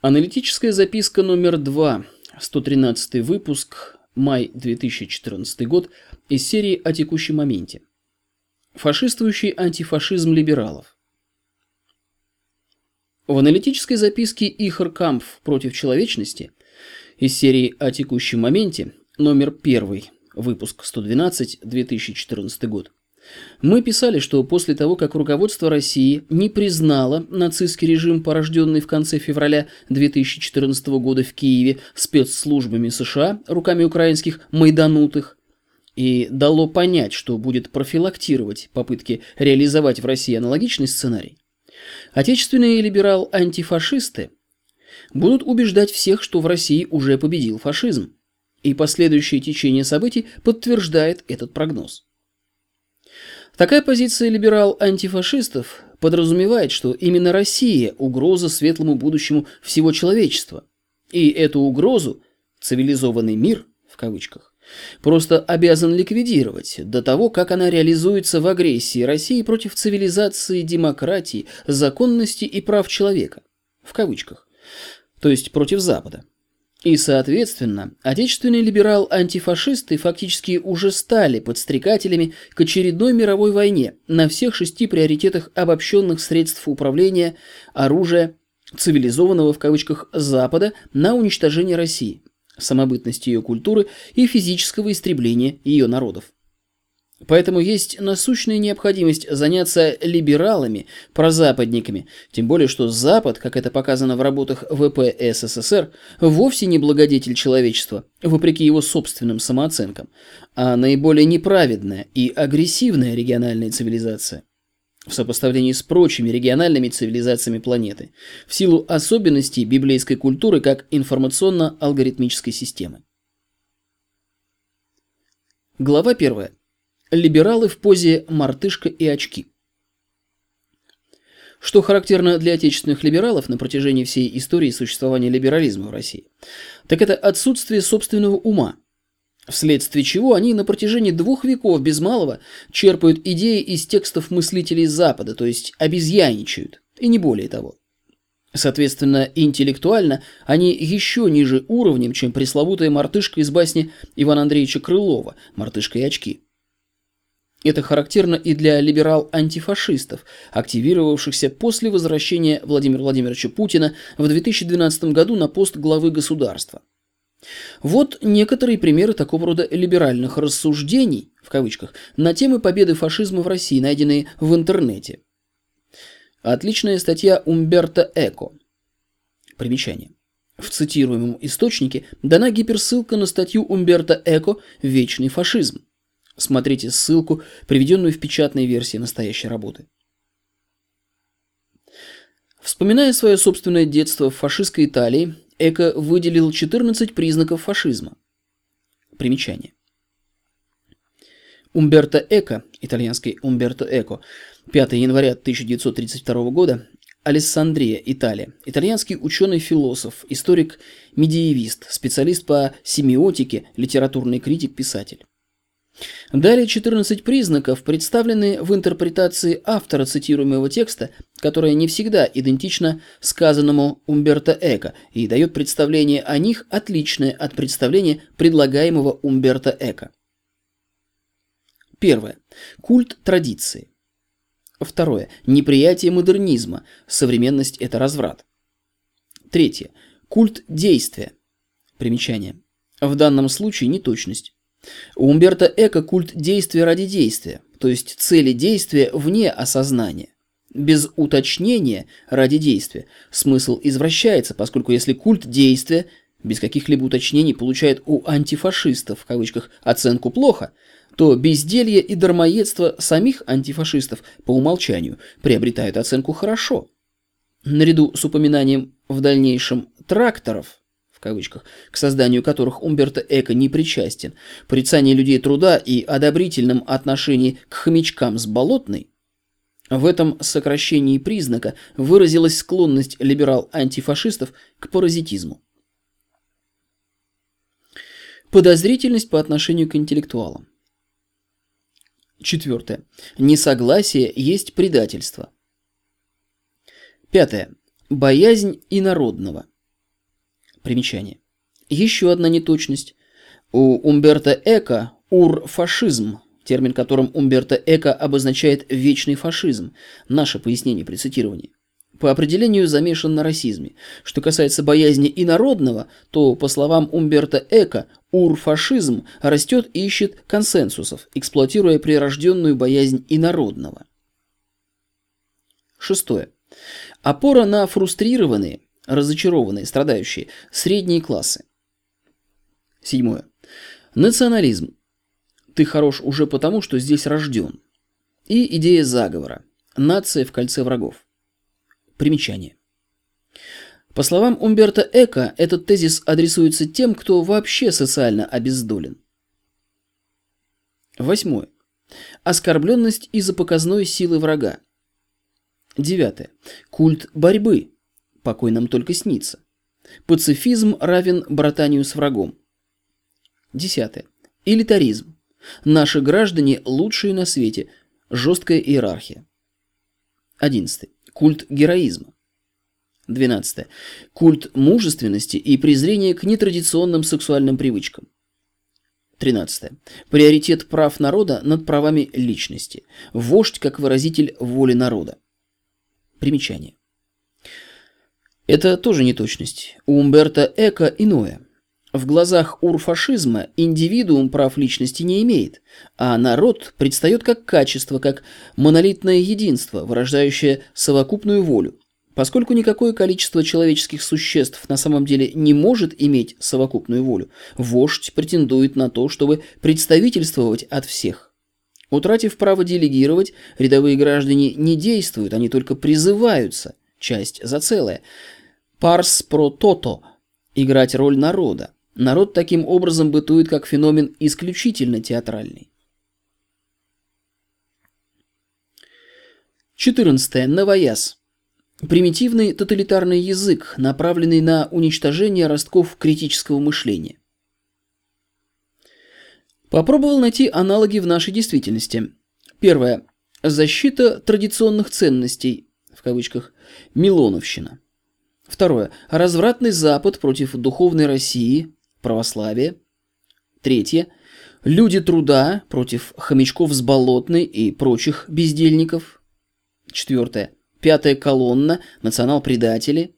Аналитическая записка номер 2, 113 выпуск, май 2014 год, из серии «О текущем моменте». Фашистующий антифашизм либералов. В аналитической записке Ихар Кампф против человечности из серии «О текущем моменте» номер 1, выпуск 112, 2014 год, мы писали, что после того, как руководство России не признало нацистский режим, порожденный в конце февраля 2014 года в Киеве спецслужбами США руками украинских майданутых, и дало понять, что будет профилактировать попытки реализовать в России аналогичный сценарий, отечественные либерал-антифашисты будут убеждать всех, что в России уже победил фашизм, и последующее течение событий подтверждает этот прогноз. Такая позиция либерал-антифашистов подразумевает, что именно Россия – угроза светлому будущему всего человечества. И эту угрозу «цивилизованный мир» в кавычках просто обязан ликвидировать до того, как она реализуется в агрессии России против цивилизации, демократии, законности и прав человека в кавычках, то есть против Запада. И, соответственно, отечественные либерал-антифашисты фактически уже стали подстрекателями к очередной мировой войне на всех шести приоритетах обобщенных средств управления, оружия, цивилизованного в кавычках Запада на уничтожение России, самобытности ее культуры и физического истребления ее народов. Поэтому есть насущная необходимость заняться либералами, прозападниками, тем более что Запад, как это показано в работах ВП СССР, вовсе не благодетель человечества, вопреки его собственным самооценкам, а наиболее неправедная и агрессивная региональная цивилизация в сопоставлении с прочими региональными цивилизациями планеты, в силу особенностей библейской культуры как информационно-алгоритмической системы. Глава первая. Либералы в позе «мартышка и очки». Что характерно для отечественных либералов на протяжении всей истории существования либерализма в России, так это отсутствие собственного ума, вследствие чего они на протяжении двух веков без малого черпают идеи из текстов мыслителей Запада, то есть обезьяничают, и не более того. Соответственно, интеллектуально они еще ниже уровнем, чем пресловутая мартышка из басни Ивана Андреевича Крылова «Мартышка и очки». Это характерно и для либерал-антифашистов, активировавшихся после возвращения Владимира Владимировича Путина в 2012 году на пост главы государства. Вот некоторые примеры такого рода либеральных рассуждений, в кавычках, на темы победы фашизма в России, найденные в интернете. Отличная статья Умберто Эко. Примечание. В цитируемом источнике дана гиперссылка на статью Умберто Эко «Вечный фашизм». Смотрите ссылку, приведенную в печатной версии настоящей работы. Вспоминая свое собственное детство в фашистской Италии, Эко выделил 14 признаков фашизма. Примечание. Умберто Эко, итальянский Умберто Эко, 5 января 1932 года, Алессандрия, Италия. Итальянский ученый-философ, историк-медиевист, специалист по семиотике, литературный критик, писатель. Далее 14 признаков представлены в интерпретации автора цитируемого текста, которая не всегда идентична сказанному Умберто Эко и дает представление о них отличное от представления предлагаемого Умберто Эко. Первое. Культ традиции. Второе. Неприятие модернизма. Современность – это разврат. Третье. Культ действия. Примечание. В данном случае неточность. У Умберто Эко культ действия ради действия, то есть цели действия вне осознания. Без уточнения ради действия смысл извращается, поскольку если культ действия без каких-либо уточнений получает у антифашистов в кавычках оценку плохо, то безделье и дармоедство самих антифашистов по умолчанию приобретают оценку хорошо. Наряду с упоминанием в дальнейшем тракторов в кавычках, к созданию которых Умберто Эко не причастен, порицание людей труда и одобрительном отношении к хомячкам с болотной, в этом сокращении признака выразилась склонность либерал-антифашистов к паразитизму. Подозрительность по отношению к интеллектуалам. Четвертое. Несогласие есть предательство. Пятое. Боязнь инородного. Примечание. Еще одна неточность. У Умберто Эко урфашизм, термин которым Умберто Эко обозначает вечный фашизм. Наше пояснение при цитировании по определению замешан на расизме. Что касается боязни инородного, то, по словам Умберто Эко, урфашизм растет и ищет консенсусов, эксплуатируя прирожденную боязнь инородного. Шестое. Опора на фрустрированные, разочарованные, страдающие средние классы. Седьмое. Национализм. Ты хорош уже потому, что здесь рожден. И идея заговора. Нация в кольце врагов. Примечание. По словам Умберто Эко, этот тезис адресуется тем, кто вообще социально обездолен. Восьмое. Оскорбленность из-за показной силы врага. Девятое. Культ борьбы. Покой нам только снится. Пацифизм равен братанию с врагом. Десятое. Элитаризм. Наши граждане лучшие на свете. Жесткая иерархия. Одиннадцатый. Культ героизма. 12. Культ мужественности и презрение к нетрадиционным сексуальным привычкам. 13. Приоритет прав народа над правами личности. Вождь как выразитель воли народа. Примечание. Это тоже неточность. У Умберто Эко иное. В глазах урфашизма индивидуум прав личности не имеет, а народ предстает как качество, как монолитное единство, вырождающее совокупную волю. Поскольку никакое количество человеческих существ на самом деле не может иметь совокупную волю, вождь претендует на то, чтобы представительствовать от всех. Утратив право делегировать, рядовые граждане не действуют, они только призываются, часть за целое. Парс про тото – играть роль народа. Народ таким образом бытует как феномен исключительно театральный. 14. Новояз. Примитивный тоталитарный язык, направленный на уничтожение ростков критического мышления. Попробовал найти аналоги в нашей действительности. Первое. Защита традиционных ценностей, в кавычках, Милоновщина. Второе. Развратный Запад против духовной России, православие. Третье. Люди труда против хомячков с болотной и прочих бездельников. Четвертое. Пятая колонна. Национал-предатели.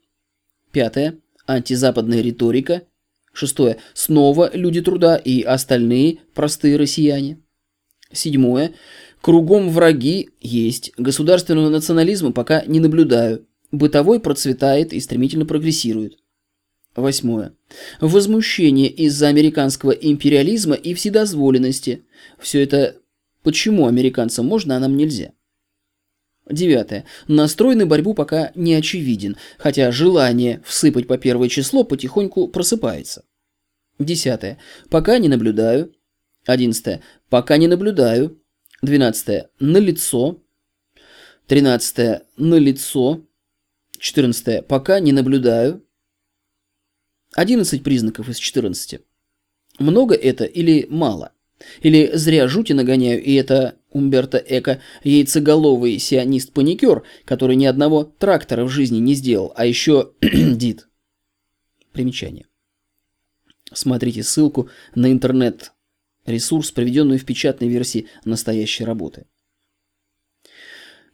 Пятое. Антизападная риторика. Шестое. Снова люди труда и остальные простые россияне. Седьмое. Кругом враги есть. Государственного национализма пока не наблюдаю. Бытовой процветает и стремительно прогрессирует. Восьмое. Возмущение из-за американского империализма и вседозволенности. Все это почему американцам можно, а нам нельзя? Девятое. Настрой на борьбу пока не очевиден, хотя желание всыпать по первое число потихоньку просыпается. Десятое. Пока не наблюдаю. Одиннадцатое. Пока не наблюдаю. Двенадцатое. Налицо. Тринадцатое. Налицо. 14. Пока не наблюдаю. 11 признаков из 14. Много это или мало? Или зря жути нагоняю, и это Умберто Эко, яйцеголовый сионист-паникер, который ни одного трактора в жизни не сделал, а еще дит. Примечание. Смотрите ссылку на интернет-ресурс, приведенную в печатной версии настоящей работы.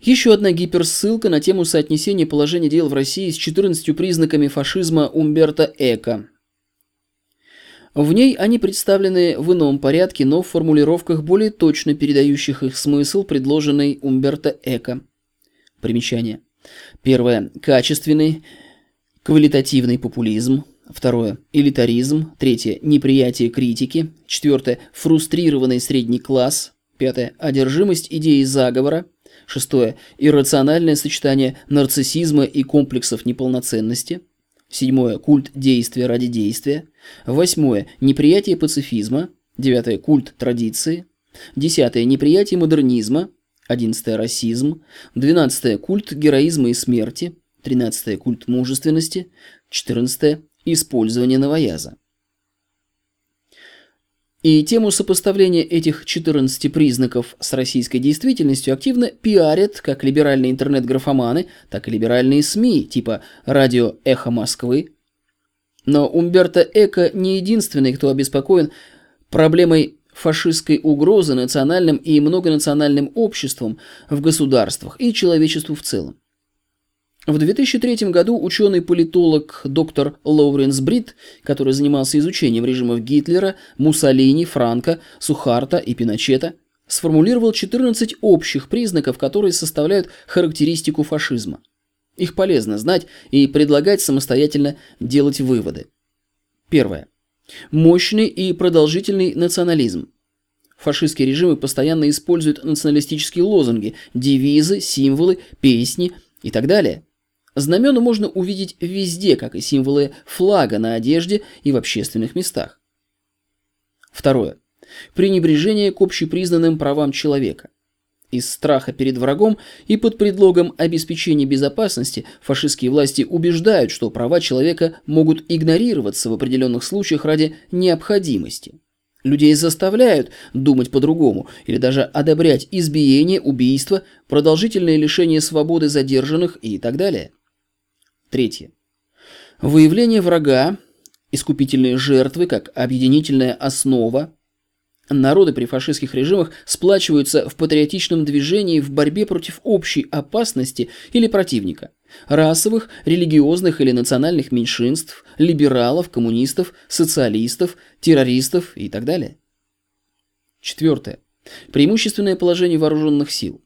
Еще одна гиперссылка на тему соотнесения положения дел в России с 14 признаками фашизма Умберто Эко. В ней они представлены в ином порядке, но в формулировках более точно передающих их смысл, предложенный Умберто Эко. Примечание. Первое. Качественный, квалитативный популизм. Второе. Элитаризм. Третье. Неприятие критики. Четвертое. Фрустрированный средний класс. Пятое. Одержимость идеи заговора. Шестое. Иррациональное сочетание нарциссизма и комплексов неполноценности. Седьмое. Культ действия ради действия. Восьмое. Неприятие пацифизма. Девятое. Культ традиции. Десятое. Неприятие модернизма. Одиннадцатое. Расизм. Двенадцатое. Культ героизма и смерти. Тринадцатое. Культ мужественности. Четырнадцатое. Использование новояза. И тему сопоставления этих 14 признаков с российской действительностью активно пиарят как либеральные интернет-графоманы, так и либеральные СМИ, типа радио «Эхо Москвы». Но Умберто Эко не единственный, кто обеспокоен проблемой фашистской угрозы национальным и многонациональным обществам в государствах и человечеству в целом. В 2003 году ученый-политолог доктор Лоуренс Брит, который занимался изучением режимов Гитлера, Муссолини, Франка, Сухарта и Пиночета, сформулировал 14 общих признаков, которые составляют характеристику фашизма. Их полезно знать и предлагать самостоятельно делать выводы. Первое. Мощный и продолжительный национализм. Фашистские режимы постоянно используют националистические лозунги, девизы, символы, песни и так далее. Знамена можно увидеть везде, как и символы флага на одежде и в общественных местах. Второе. Пренебрежение к общепризнанным правам человека. Из страха перед врагом и под предлогом обеспечения безопасности фашистские власти убеждают, что права человека могут игнорироваться в определенных случаях ради необходимости. Людей заставляют думать по-другому или даже одобрять избиение, убийство, продолжительное лишение свободы задержанных и так далее. Третье. Выявление врага, искупительные жертвы как объединительная основа. Народы при фашистских режимах сплачиваются в патриотичном движении в борьбе против общей опасности или противника – расовых, религиозных или национальных меньшинств, либералов, коммунистов, социалистов, террористов и так далее. Четвертое. Преимущественное положение вооруженных сил.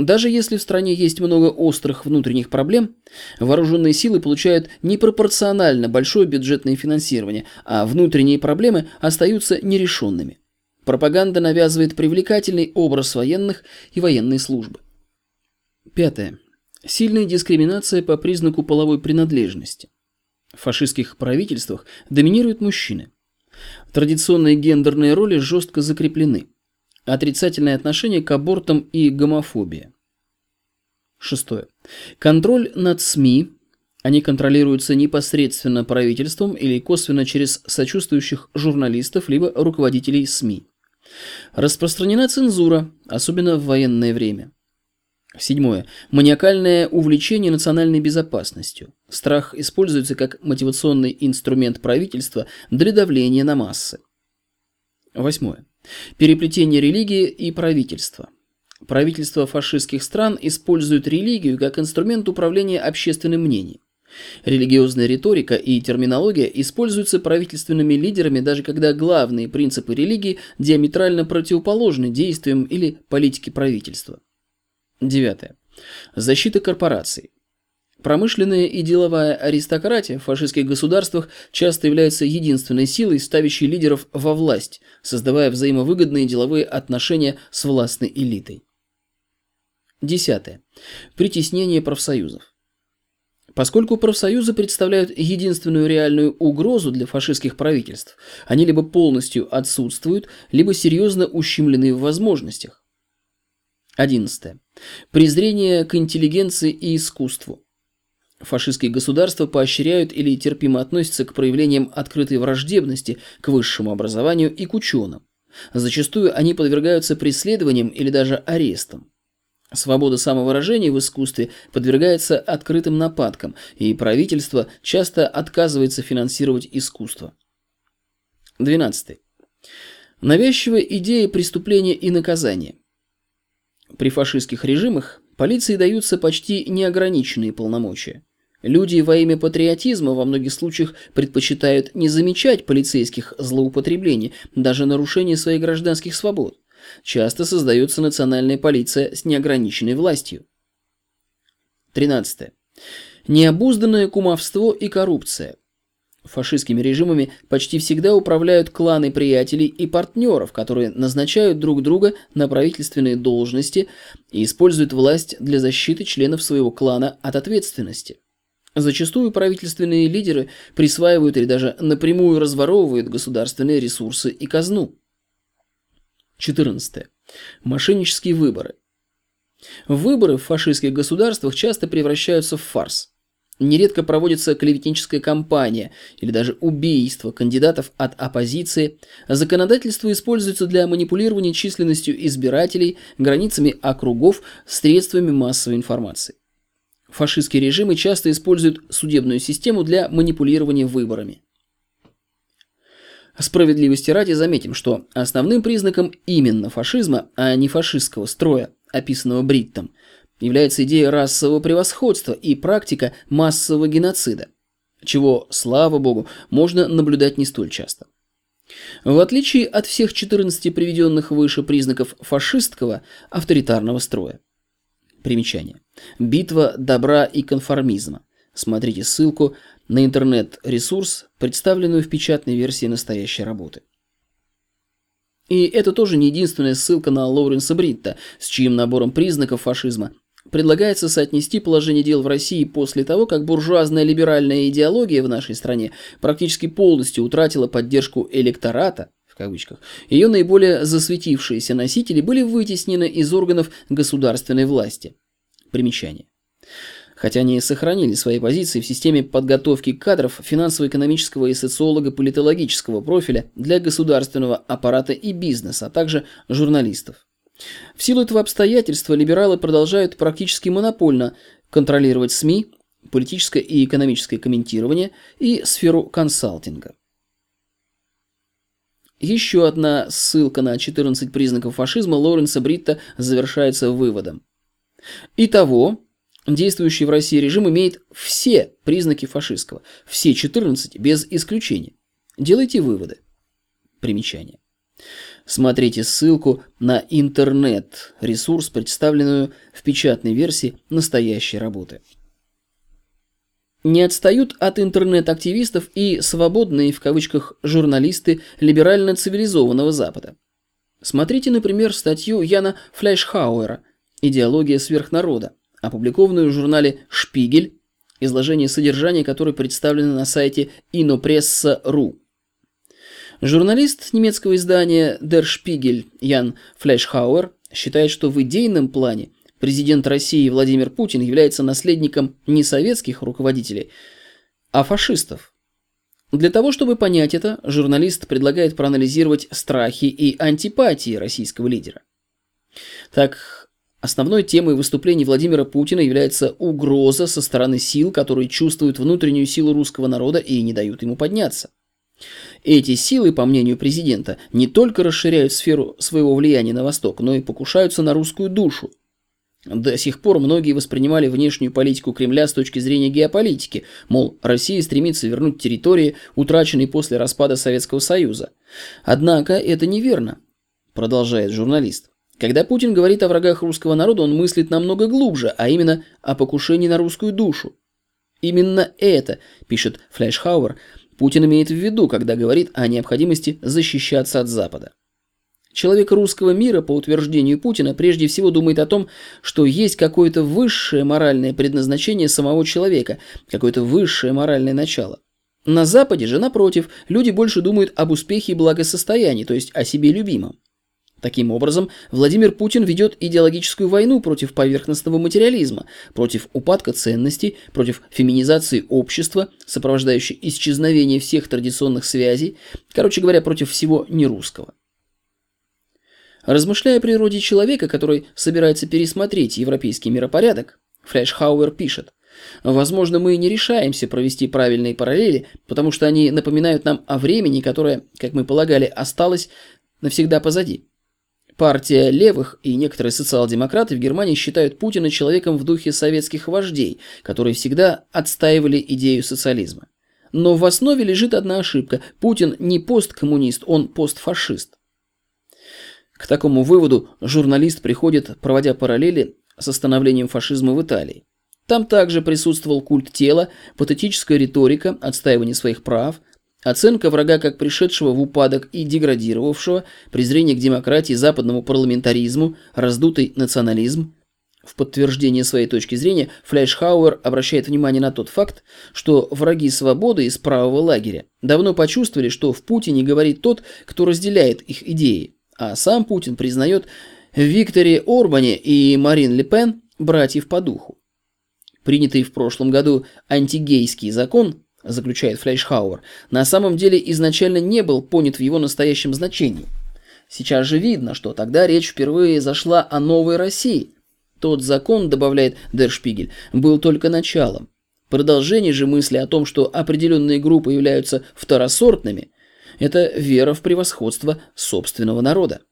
Даже если в стране есть много острых внутренних проблем, вооруженные силы получают непропорционально большое бюджетное финансирование, а внутренние проблемы остаются нерешенными. Пропаганда навязывает привлекательный образ военных и военной службы. Пятое. Сильная дискриминация по признаку половой принадлежности. В фашистских правительствах доминируют мужчины. Традиционные гендерные роли жестко закреплены – Отрицательное отношение к абортам и гомофобия. Шестое. Контроль над СМИ. Они контролируются непосредственно правительством или косвенно через сочувствующих журналистов либо руководителей СМИ. Распространена цензура, особенно в военное время. Седьмое. Маниакальное увлечение национальной безопасностью. Страх используется как мотивационный инструмент правительства для давления на массы. Восьмое. Переплетение религии и правительства. Правительства фашистских стран используют религию как инструмент управления общественным мнением. Религиозная риторика и терминология используются правительственными лидерами даже когда главные принципы религии диаметрально противоположны действиям или политике правительства. Девятое. Защита корпораций. Промышленная и деловая аристократия в фашистских государствах часто является единственной силой, ставящей лидеров во власть, создавая взаимовыгодные деловые отношения с властной элитой. Десятое. Притеснение профсоюзов. Поскольку профсоюзы представляют единственную реальную угрозу для фашистских правительств, они либо полностью отсутствуют, либо серьезно ущемлены в возможностях. Одиннадцатое. Презрение к интеллигенции и искусству. Фашистские государства поощряют или терпимо относятся к проявлениям открытой враждебности к высшему образованию и к ученым. Зачастую они подвергаются преследованиям или даже арестам. Свобода самовыражения в искусстве подвергается открытым нападкам, и правительство часто отказывается финансировать искусство. 12. Навязчивая идея преступления и наказания. При фашистских режимах полиции даются почти неограниченные полномочия. Люди во имя патриотизма во многих случаях предпочитают не замечать полицейских злоупотреблений, даже нарушений своих гражданских свобод. Часто создается национальная полиция с неограниченной властью. 13. Необузданное кумовство и коррупция. Фашистскими режимами почти всегда управляют кланы приятелей и партнеров, которые назначают друг друга на правительственные должности и используют власть для защиты членов своего клана от ответственности. Зачастую правительственные лидеры присваивают или даже напрямую разворовывают государственные ресурсы и казну. 14. Мошеннические выборы. Выборы в фашистских государствах часто превращаются в фарс. Нередко проводится клеветническая кампания или даже убийство кандидатов от оппозиции. Законодательство используется для манипулирования численностью избирателей, границами округов, средствами массовой информации. Фашистские режимы часто используют судебную систему для манипулирования выборами. Справедливости ради заметим, что основным признаком именно фашизма, а не фашистского строя, описанного Бриттом, является идея расового превосходства и практика массового геноцида, чего, слава богу, можно наблюдать не столь часто. В отличие от всех 14 приведенных выше признаков фашистского авторитарного строя. Примечание. Битва добра и конформизма. Смотрите ссылку на интернет-ресурс, представленную в печатной версии настоящей работы. И это тоже не единственная ссылка на Лоуренса Бритта, с чьим набором признаков фашизма предлагается соотнести положение дел в России после того, как буржуазная либеральная идеология в нашей стране практически полностью утратила поддержку электората, кавычках, ее наиболее засветившиеся носители были вытеснены из органов государственной власти. Примечание. Хотя они сохранили свои позиции в системе подготовки кадров финансово-экономического и социолого-политологического профиля для государственного аппарата и бизнеса, а также журналистов. В силу этого обстоятельства либералы продолжают практически монопольно контролировать СМИ, политическое и экономическое комментирование и сферу консалтинга. Еще одна ссылка на 14 признаков фашизма Лоренса Бритта завершается выводом. Итого, действующий в России режим имеет все признаки фашистского, все 14 без исключения. Делайте выводы. Примечание. Смотрите ссылку на интернет-ресурс, представленную в печатной версии настоящей работы. Не отстают от интернет-активистов и свободные в кавычках журналисты либерально-цивилизованного Запада. Смотрите, например, статью Яна Фляйшхауэра «Идеология сверхнарода», опубликованную в журнале «Шпигель», изложение содержания которой представлено на сайте inopressa.ru. Журналист немецкого издания Der Spiegel Ян Флешхауэр считает, что в идейном плане президент России Владимир Путин является наследником не советских руководителей, а фашистов. Для того, чтобы понять это, журналист предлагает проанализировать страхи и антипатии российского лидера. Так, основной темой выступлений Владимира Путина является угроза со стороны сил, которые чувствуют внутреннюю силу русского народа и не дают ему подняться. Эти силы, по мнению президента, не только расширяют сферу своего влияния на Восток, но и покушаются на русскую душу. До сих пор многие воспринимали внешнюю политику Кремля с точки зрения геополитики, мол, Россия стремится вернуть территории, утраченные после распада Советского Союза. Однако это неверно, продолжает журналист. Когда Путин говорит о врагах русского народа, он мыслит намного глубже, а именно о покушении на русскую душу. Именно это, пишет Флешхауэр, Путин имеет в виду, когда говорит о необходимости защищаться от Запада. Человек русского мира, по утверждению Путина, прежде всего думает о том, что есть какое-то высшее моральное предназначение самого человека, какое-то высшее моральное начало. На Западе же, напротив, люди больше думают об успехе и благосостоянии, то есть о себе любимом. Таким образом, Владимир Путин ведет идеологическую войну против поверхностного материализма, против упадка ценностей, против феминизации общества, сопровождающей исчезновение всех традиционных связей, короче говоря, против всего нерусского. Размышляя о природе человека, который собирается пересмотреть европейский миропорядок, Флешхауэр пишет, Возможно, мы не решаемся провести правильные параллели, потому что они напоминают нам о времени, которое, как мы полагали, осталось навсегда позади. Партия левых и некоторые социал-демократы в Германии считают Путина человеком в духе советских вождей, которые всегда отстаивали идею социализма. Но в основе лежит одна ошибка. Путин не посткоммунист, он постфашист. К такому выводу журналист приходит, проводя параллели с становлением фашизма в Италии. Там также присутствовал культ тела, патетическая риторика, отстаивание своих прав, Оценка врага как пришедшего в упадок и деградировавшего, презрение к демократии, западному парламентаризму, раздутый национализм. В подтверждение своей точки зрения Фляйшхауэр обращает внимание на тот факт, что враги свободы из правого лагеря давно почувствовали, что в Путине говорит тот, кто разделяет их идеи, а сам Путин признает Викторе Орбане и Марин Ле Пен братьев по духу. Принятый в прошлом году антигейский закон заключает Флейшхауэр, на самом деле изначально не был понят в его настоящем значении. Сейчас же видно, что тогда речь впервые зашла о новой России. Тот закон, добавляет Дершпигель, был только началом. Продолжение же мысли о том, что определенные группы являются второсортными, это вера в превосходство собственного народа.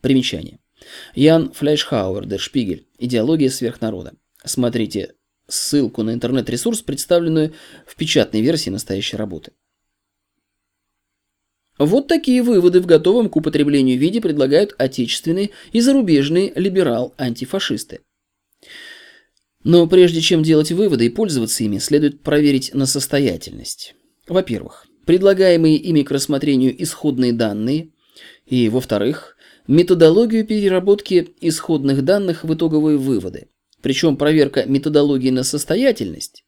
Примечание. Ян Фляйшхауэр, Дершпигель. Идеология сверхнарода. Смотрите ссылку на интернет-ресурс, представленную в печатной версии настоящей работы. Вот такие выводы в готовом к употреблению виде предлагают отечественные и зарубежные либерал-антифашисты. Но прежде чем делать выводы и пользоваться ими, следует проверить на состоятельность. Во-первых, предлагаемые ими к рассмотрению исходные данные, и, во-вторых, методологию переработки исходных данных в итоговые выводы. Причем проверка методологии на состоятельность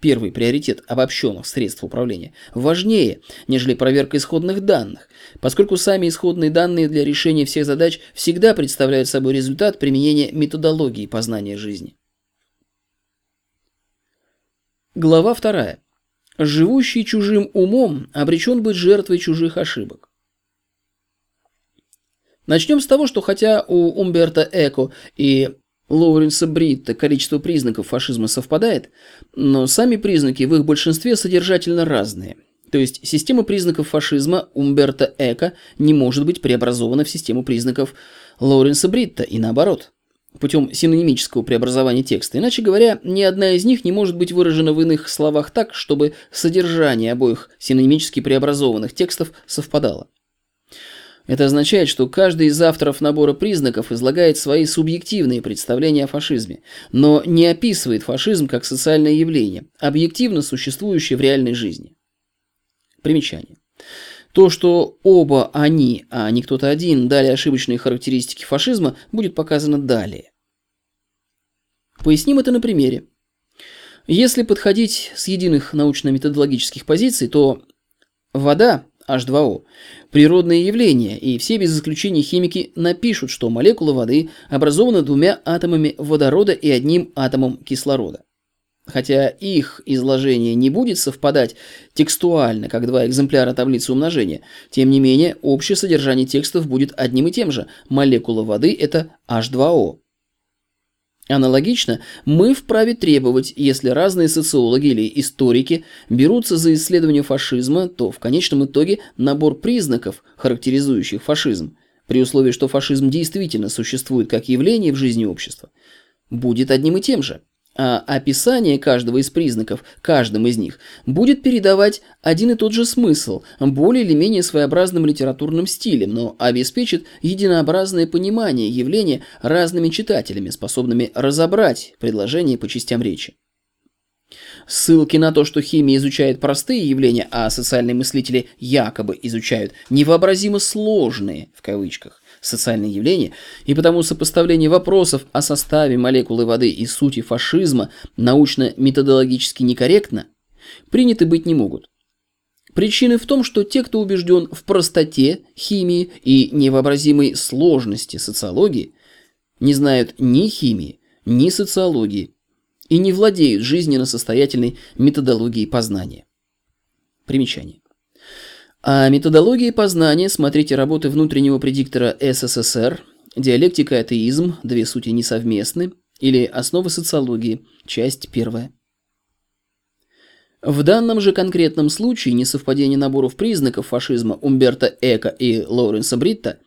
первый приоритет обобщенных средств управления, важнее, нежели проверка исходных данных, поскольку сами исходные данные для решения всех задач всегда представляют собой результат применения методологии познания жизни. Глава 2. Живущий чужим умом обречен быть жертвой чужих ошибок. Начнем с того, что хотя у Умберто Эко и Лоуренса Бритта количество признаков фашизма совпадает, но сами признаки в их большинстве содержательно разные. То есть система признаков фашизма Умберто Эко не может быть преобразована в систему признаков Лоуренса Бритта и наоборот путем синонимического преобразования текста. Иначе говоря, ни одна из них не может быть выражена в иных словах так, чтобы содержание обоих синонимически преобразованных текстов совпадало. Это означает, что каждый из авторов набора признаков излагает свои субъективные представления о фашизме, но не описывает фашизм как социальное явление, объективно существующее в реальной жизни. Примечание. То, что оба они, а не кто-то один, дали ошибочные характеристики фашизма, будет показано далее. Поясним это на примере. Если подходить с единых научно-методологических позиций, то вода H2O – природное явление, и все без исключения химики напишут, что молекула воды образована двумя атомами водорода и одним атомом кислорода. Хотя их изложение не будет совпадать текстуально, как два экземпляра таблицы умножения, тем не менее общее содержание текстов будет одним и тем же. Молекула воды – это H2O. Аналогично, мы вправе требовать, если разные социологи или историки берутся за исследование фашизма, то в конечном итоге набор признаков, характеризующих фашизм, при условии, что фашизм действительно существует как явление в жизни общества, будет одним и тем же а описание каждого из признаков, каждым из них, будет передавать один и тот же смысл, более или менее своеобразным литературным стилем, но обеспечит единообразное понимание явления разными читателями, способными разобрать предложения по частям речи. Ссылки на то, что химия изучает простые явления, а социальные мыслители якобы изучают невообразимо сложные, в кавычках, социальные явления, и потому сопоставление вопросов о составе молекулы воды и сути фашизма научно-методологически некорректно, приняты быть не могут. Причины в том, что те, кто убежден в простоте химии и невообразимой сложности социологии, не знают ни химии, ни социологии, и не владеют жизненно состоятельной методологией познания. Примечание. О методологии познания смотрите работы внутреннего предиктора СССР, диалектика и атеизм, две сути несовместны, или основы социологии, часть первая. В данном же конкретном случае несовпадение наборов признаков фашизма Умберто Эко и Лоуренса Бритта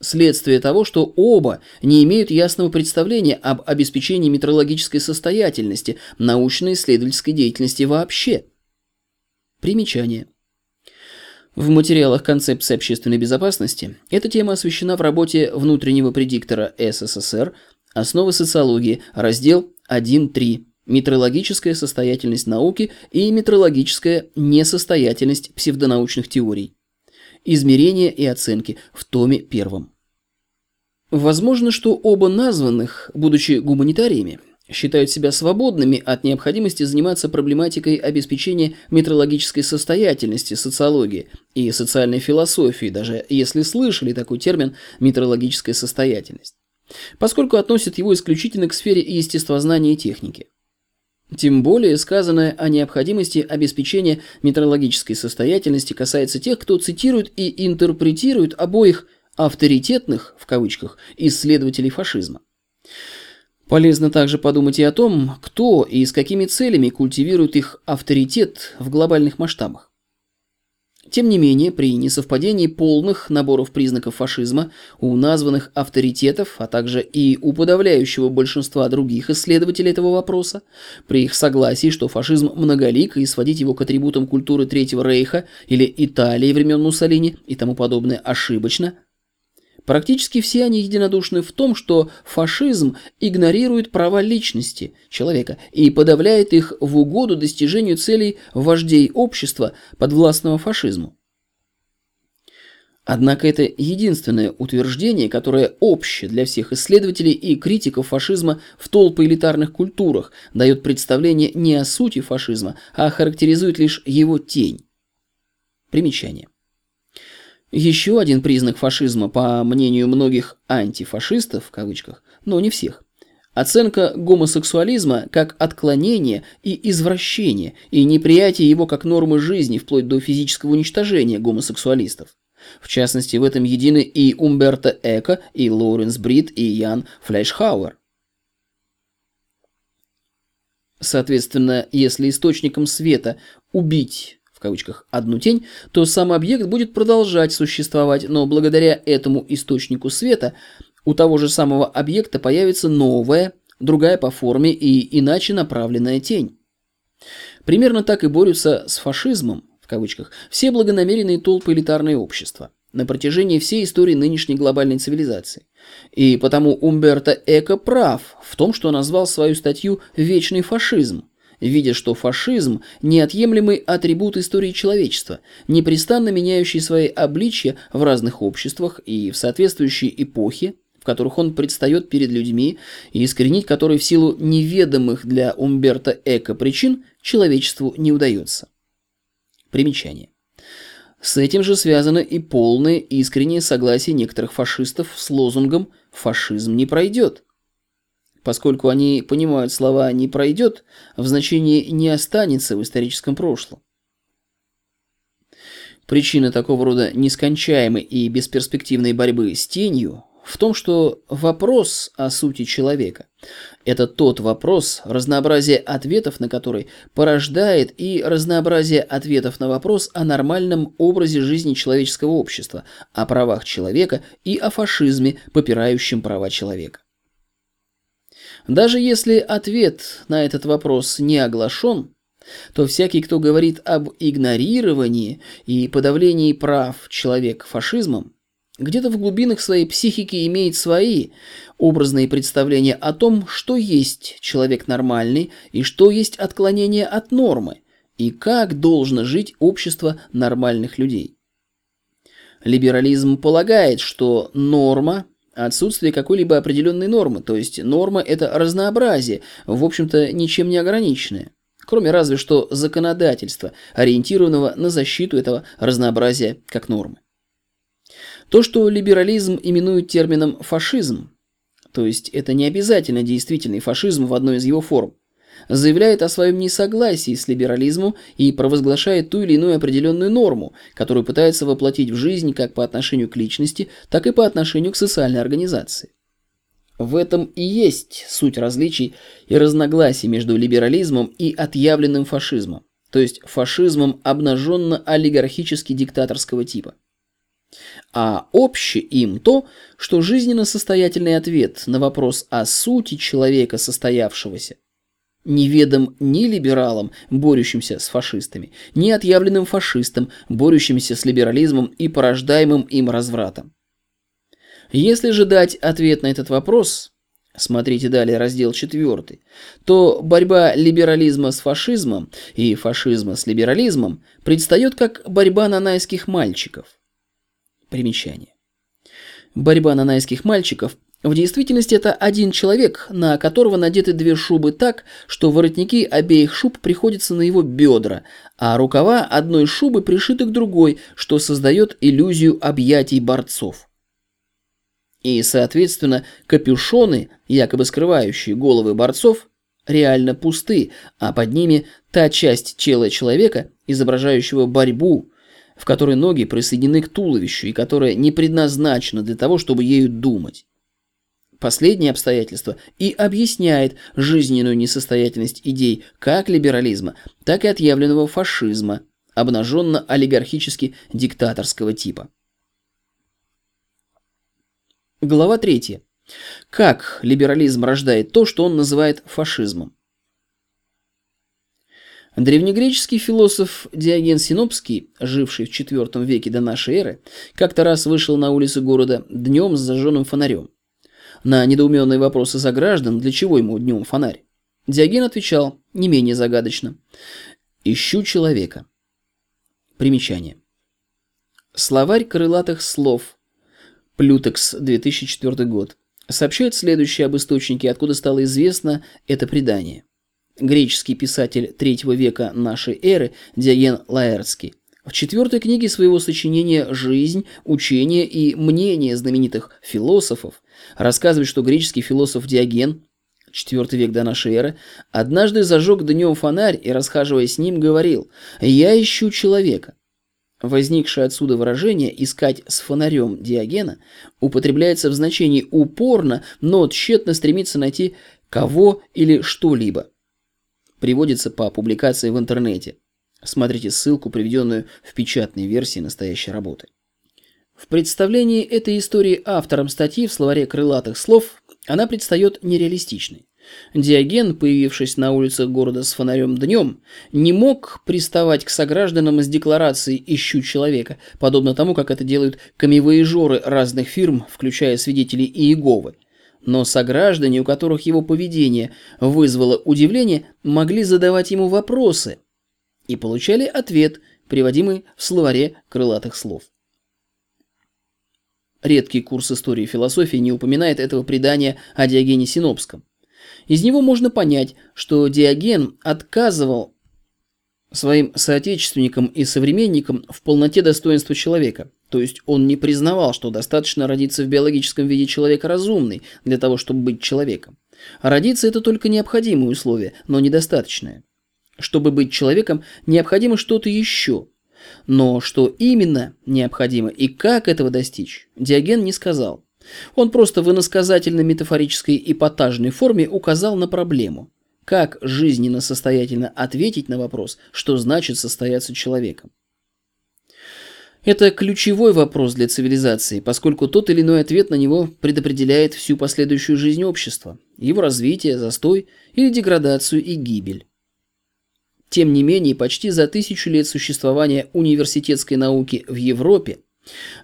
следствие того, что оба не имеют ясного представления об обеспечении метрологической состоятельности научно-исследовательской деятельности вообще. Примечание. В материалах концепции общественной безопасности эта тема освещена в работе внутреннего предиктора СССР «Основы социологии», раздел 1.3 «Метрологическая состоятельность науки и метрологическая несостоятельность псевдонаучных теорий». Измерения и оценки в томе первом. Возможно, что оба названных, будучи гуманитариями, считают себя свободными от необходимости заниматься проблематикой обеспечения метрологической состоятельности социологии и социальной философии, даже если слышали такой термин «метрологическая состоятельность», поскольку относят его исключительно к сфере естествознания и техники. Тем более сказанное о необходимости обеспечения метрологической состоятельности касается тех, кто цитирует и интерпретирует обоих авторитетных, в кавычках, исследователей фашизма. Полезно также подумать и о том, кто и с какими целями культивирует их авторитет в глобальных масштабах. Тем не менее, при несовпадении полных наборов признаков фашизма у названных авторитетов, а также и у подавляющего большинства других исследователей этого вопроса, при их согласии, что фашизм многолик и сводить его к атрибутам культуры Третьего Рейха или Италии времен Муссолини и тому подобное ошибочно, Практически все они единодушны в том, что фашизм игнорирует права личности человека и подавляет их в угоду достижению целей вождей общества, подвластного фашизму. Однако это единственное утверждение, которое общее для всех исследователей и критиков фашизма в толпы элитарных культурах, дает представление не о сути фашизма, а характеризует лишь его тень. Примечание. Еще один признак фашизма, по мнению многих антифашистов, в кавычках, но не всех, оценка гомосексуализма как отклонение и извращение, и неприятие его как нормы жизни, вплоть до физического уничтожения гомосексуалистов. В частности, в этом едины и Умберто Эко, и Лоуренс Брит, и Ян Флейшхауэр. Соответственно, если источником света убить кавычках, одну тень, то сам объект будет продолжать существовать, но благодаря этому источнику света у того же самого объекта появится новая, другая по форме и иначе направленная тень. Примерно так и борются с фашизмом, в кавычках, все благонамеренные толпы элитарные общества на протяжении всей истории нынешней глобальной цивилизации. И потому Умберто Эко прав в том, что назвал свою статью «Вечный фашизм», видя, что фашизм – неотъемлемый атрибут истории человечества, непрестанно меняющий свои обличья в разных обществах и в соответствующей эпохе, в которых он предстает перед людьми, и искоренить который в силу неведомых для Умберто Эко причин человечеству не удается. Примечание. С этим же связано и полное искреннее согласие некоторых фашистов с лозунгом «фашизм не пройдет», поскольку они понимают слова «не пройдет», в значении «не останется» в историческом прошлом. Причина такого рода нескончаемой и бесперспективной борьбы с тенью в том, что вопрос о сути человека – это тот вопрос, разнообразие ответов на который порождает и разнообразие ответов на вопрос о нормальном образе жизни человеческого общества, о правах человека и о фашизме, попирающем права человека. Даже если ответ на этот вопрос не оглашен, то всякий, кто говорит об игнорировании и подавлении прав человека фашизмом, где-то в глубинах своей психики имеет свои образные представления о том, что есть человек нормальный и что есть отклонение от нормы, и как должно жить общество нормальных людей. Либерализм полагает, что норма Отсутствие какой-либо определенной нормы, то есть норма – это разнообразие, в общем-то ничем не ограниченное, кроме разве что законодательства, ориентированного на защиту этого разнообразия как нормы. То, что либерализм именует термином «фашизм», то есть это не обязательно действительный фашизм в одной из его форм, заявляет о своем несогласии с либерализмом и провозглашает ту или иную определенную норму, которую пытается воплотить в жизнь как по отношению к личности, так и по отношению к социальной организации. В этом и есть суть различий и разногласий между либерализмом и отъявленным фашизмом, то есть фашизмом обнаженно-олигархически-диктаторского типа. А обще им то, что жизненно состоятельный ответ на вопрос о сути человека состоявшегося неведом ни либералам, борющимся с фашистами, ни отъявленным фашистам, борющимся с либерализмом и порождаемым им развратом. Если же дать ответ на этот вопрос, смотрите далее раздел 4, то борьба либерализма с фашизмом и фашизма с либерализмом предстает как борьба нанайских мальчиков. Примечание. Борьба нанайских мальчиков в действительности это один человек, на которого надеты две шубы так, что воротники обеих шуб приходятся на его бедра, а рукава одной шубы пришиты к другой, что создает иллюзию объятий борцов. И, соответственно, капюшоны, якобы скрывающие головы борцов, реально пусты, а под ними та часть тела человека, изображающего борьбу, в которой ноги присоединены к туловищу и которая не предназначена для того, чтобы ею думать. Последнее обстоятельство и объясняет жизненную несостоятельность идей как либерализма, так и отъявленного фашизма, обнаженно-олигархически-диктаторского типа. Глава 3. Как либерализм рождает то, что он называет фашизмом? Древнегреческий философ Диоген Синопский, живший в IV веке до нашей эры, как-то раз вышел на улицы города днем с зажженным фонарем. На недоуменные вопросы сограждан, для чего ему днем фонарь, Диоген отвечал не менее загадочно. «Ищу человека». Примечание. Словарь крылатых слов. Плютекс, 2004 год. Сообщает следующее об источнике, откуда стало известно это предание – греческий писатель третьего века нашей эры Диоген Лаэртский. В четвертой книге своего сочинения «Жизнь, учение и мнение знаменитых философов» рассказывает, что греческий философ Диоген, IV век до нашей эры, однажды зажег днем фонарь и, расхаживая с ним, говорил «Я ищу человека». Возникшее отсюда выражение «искать с фонарем Диогена» употребляется в значении «упорно, но тщетно стремиться найти кого или что-либо» приводится по публикации в интернете. Смотрите ссылку, приведенную в печатной версии настоящей работы. В представлении этой истории автором статьи в словаре крылатых слов она предстает нереалистичной. Диоген, появившись на улицах города с фонарем днем, не мог приставать к согражданам с декларацией «Ищу человека», подобно тому, как это делают камевоежоры разных фирм, включая свидетелей Иеговы, но сограждане, у которых его поведение вызвало удивление, могли задавать ему вопросы и получали ответ, приводимый в словаре крылатых слов. Редкий курс истории и философии не упоминает этого предания о Диогене Синопском. Из него можно понять, что Диоген отказывал своим соотечественникам и современникам в полноте достоинства человека. То есть он не признавал, что достаточно родиться в биологическом виде человека разумный для того, чтобы быть человеком. Родиться – это только необходимое условие, но недостаточное. Чтобы быть человеком, необходимо что-то еще. Но что именно необходимо и как этого достичь, Диоген не сказал. Он просто в иносказательно-метафорической эпатажной форме указал на проблему. Как жизненно состоятельно ответить на вопрос, что значит состояться человеком. Это ключевой вопрос для цивилизации, поскольку тот или иной ответ на него предопределяет всю последующую жизнь общества, его развитие, застой или деградацию и гибель. Тем не менее, почти за тысячу лет существования университетской науки в Европе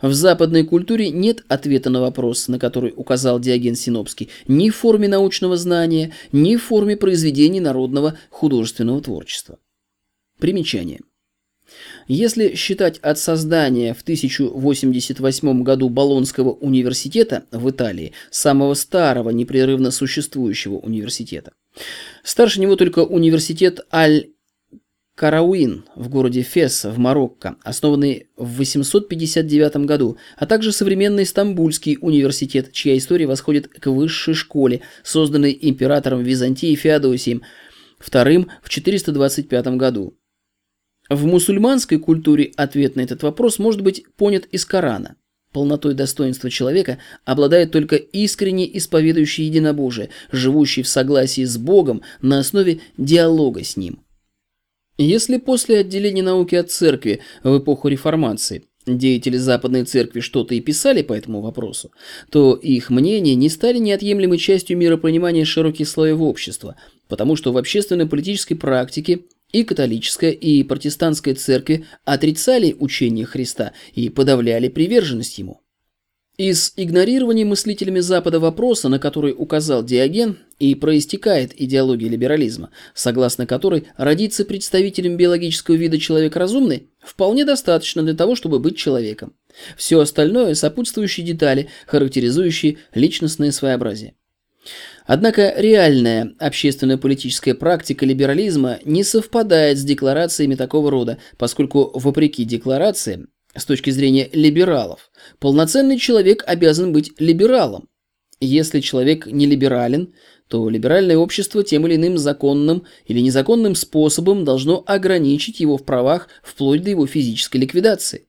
в западной культуре нет ответа на вопрос, на который указал Диоген Синопский, ни в форме научного знания, ни в форме произведений народного художественного творчества. Примечание. Если считать от создания в 1088 году Болонского университета в Италии, самого старого непрерывно существующего университета, старше него только университет Аль Карауин в городе Фес в Марокко, основанный в 859 году, а также современный Стамбульский университет, чья история восходит к высшей школе, созданной императором Византии Феодосием II в 425 году. В мусульманской культуре ответ на этот вопрос может быть понят из Корана. Полнотой достоинства человека обладает только искренне исповедующий единобожие, живущий в согласии с Богом на основе диалога с Ним. Если после отделения науки от церкви в эпоху реформации деятели Западной Церкви что-то и писали по этому вопросу, то их мнения не стали неотъемлемой частью миропонимания широких слоев общества, потому что в общественно-политической практике и католическая, и протестантская церкви отрицали учение Христа и подавляли приверженность ему. Из игнорирования мыслителями Запада вопроса, на который указал Диоген, и проистекает идеология либерализма, согласно которой родиться представителем биологического вида человек разумный вполне достаточно для того, чтобы быть человеком. Все остальное – сопутствующие детали, характеризующие личностное своеобразие. Однако реальная общественно-политическая практика либерализма не совпадает с декларациями такого рода, поскольку, вопреки декларациям, с точки зрения либералов, полноценный человек обязан быть либералом. Если человек не либерален, то либеральное общество тем или иным законным или незаконным способом должно ограничить его в правах вплоть до его физической ликвидации.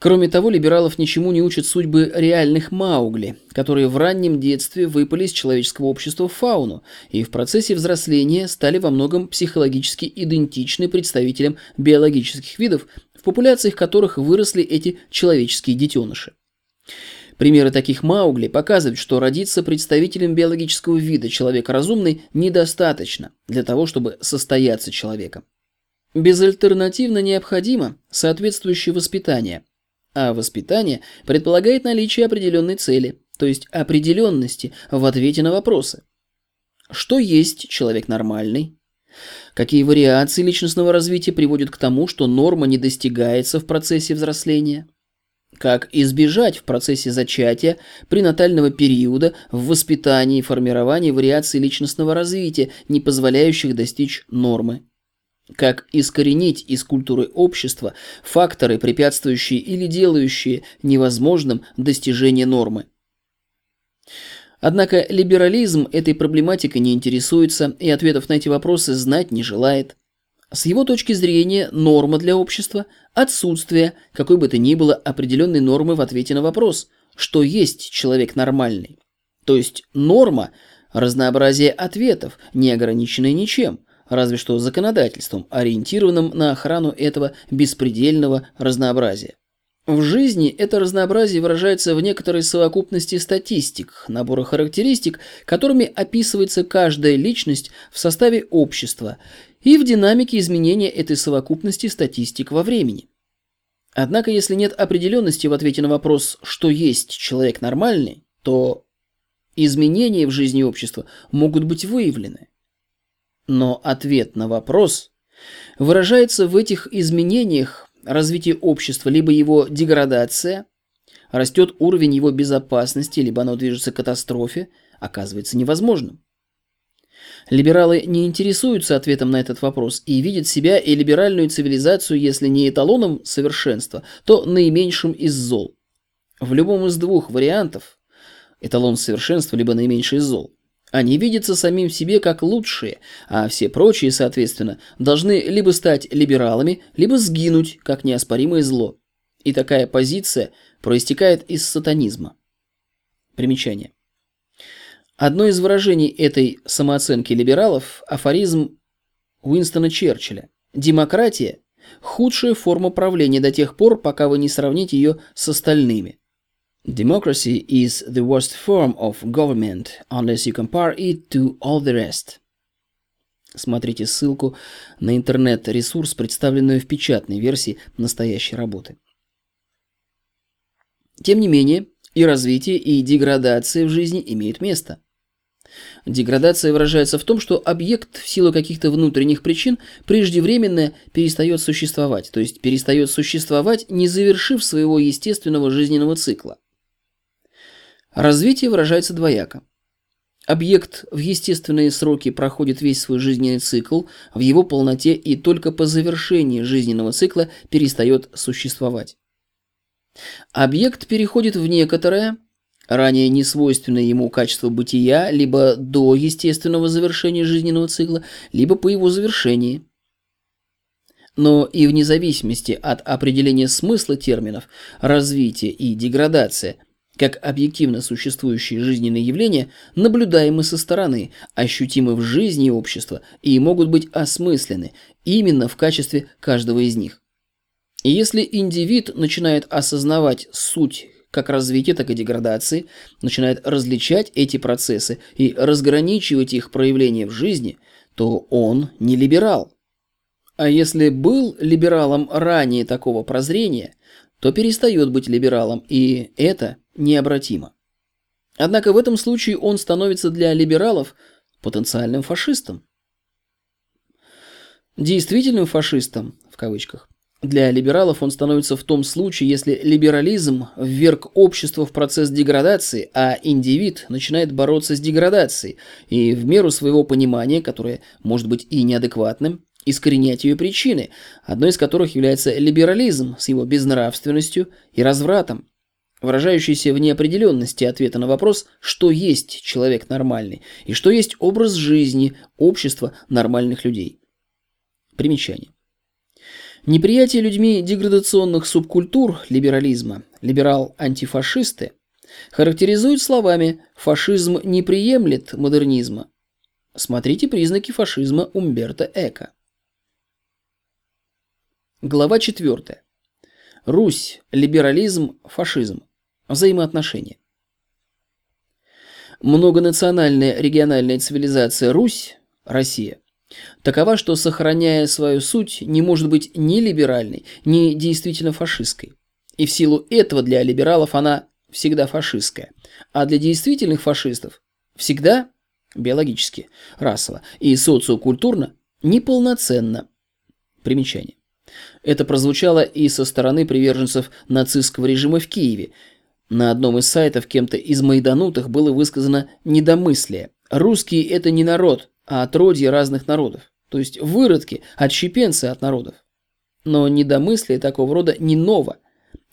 Кроме того, либералов ничему не учат судьбы реальных маугли, которые в раннем детстве выпали из человеческого общества в фауну и в процессе взросления стали во многом психологически идентичны представителям биологических видов, в популяциях которых выросли эти человеческие детеныши. Примеры таких Маугли показывают, что родиться представителем биологического вида человека разумный недостаточно для того, чтобы состояться человеком. Безальтернативно необходимо соответствующее воспитание, а воспитание предполагает наличие определенной цели, то есть определенности в ответе на вопросы. Что есть человек нормальный? Какие вариации личностного развития приводят к тому, что норма не достигается в процессе взросления? Как избежать в процессе зачатия, пренатального периода, в воспитании и формировании вариаций личностного развития, не позволяющих достичь нормы? Как искоренить из культуры общества факторы, препятствующие или делающие невозможным достижение нормы. Однако либерализм этой проблематикой не интересуется и ответов на эти вопросы знать не желает. С его точки зрения норма для общества – отсутствие какой бы то ни было определенной нормы в ответе на вопрос, что есть человек нормальный. То есть норма – разнообразие ответов, не ограниченное ничем – разве что законодательством, ориентированным на охрану этого беспредельного разнообразия. В жизни это разнообразие выражается в некоторой совокупности статистик, набора характеристик, которыми описывается каждая личность в составе общества и в динамике изменения этой совокупности статистик во времени. Однако, если нет определенности в ответе на вопрос, что есть человек нормальный, то изменения в жизни общества могут быть выявлены. Но ответ на вопрос выражается в этих изменениях развития общества, либо его деградация, растет уровень его безопасности, либо оно движется к катастрофе, оказывается невозможным. Либералы не интересуются ответом на этот вопрос и видят себя и либеральную цивилизацию, если не эталоном совершенства, то наименьшим из зол. В любом из двух вариантов – эталон совершенства, либо наименьший из зол они видятся самим себе как лучшие, а все прочие, соответственно, должны либо стать либералами, либо сгинуть как неоспоримое зло. И такая позиция проистекает из сатанизма. Примечание. Одно из выражений этой самооценки либералов – афоризм Уинстона Черчилля. Демократия – худшая форма правления до тех пор, пока вы не сравните ее с остальными – Democracy is the worst form of government unless you compare it to all the rest. Смотрите ссылку на интернет-ресурс, представленную в печатной версии настоящей работы. Тем не менее, и развитие, и деградация в жизни имеют место. Деградация выражается в том, что объект в силу каких-то внутренних причин преждевременно перестает существовать, то есть перестает существовать, не завершив своего естественного жизненного цикла. Развитие выражается двояко. Объект в естественные сроки проходит весь свой жизненный цикл в его полноте и только по завершении жизненного цикла перестает существовать. Объект переходит в некоторое, ранее несвойственное ему качество бытия, либо до естественного завершения жизненного цикла, либо по его завершении. Но и вне зависимости от определения смысла терминов «развитие» и «деградация» как объективно существующие жизненные явления, наблюдаемы со стороны, ощутимы в жизни общества и могут быть осмыслены именно в качестве каждого из них. И если индивид начинает осознавать суть как развития, так и деградации, начинает различать эти процессы и разграничивать их проявления в жизни, то он не либерал. А если был либералом ранее такого прозрения, то перестает быть либералом, и это необратимо. Однако в этом случае он становится для либералов потенциальным фашистом. Действительным фашистом, в кавычках, для либералов он становится в том случае, если либерализм вверг общество в процесс деградации, а индивид начинает бороться с деградацией и в меру своего понимания, которое может быть и неадекватным, искоренять ее причины, одной из которых является либерализм с его безнравственностью и развратом, выражающийся в неопределенности ответа на вопрос, что есть человек нормальный и что есть образ жизни общества нормальных людей. Примечание. Неприятие людьми деградационных субкультур либерализма, либерал-антифашисты, характеризуют словами «фашизм не приемлет модернизма». Смотрите признаки фашизма Умберто Эко. Глава 4. Русь, либерализм, фашизм. Взаимоотношения. Многонациональная региональная цивилизация Русь, Россия, такова, что, сохраняя свою суть, не может быть ни либеральной, ни действительно фашистской. И в силу этого для либералов она всегда фашистская, а для действительных фашистов всегда биологически, расово и социокультурно неполноценно. Примечание. Это прозвучало и со стороны приверженцев нацистского режима в Киеве. На одном из сайтов кем-то из майданутых было высказано недомыслие. Русские – это не народ, а отродье разных народов. То есть выродки, отщепенцы от народов. Но недомыслие такого рода не ново.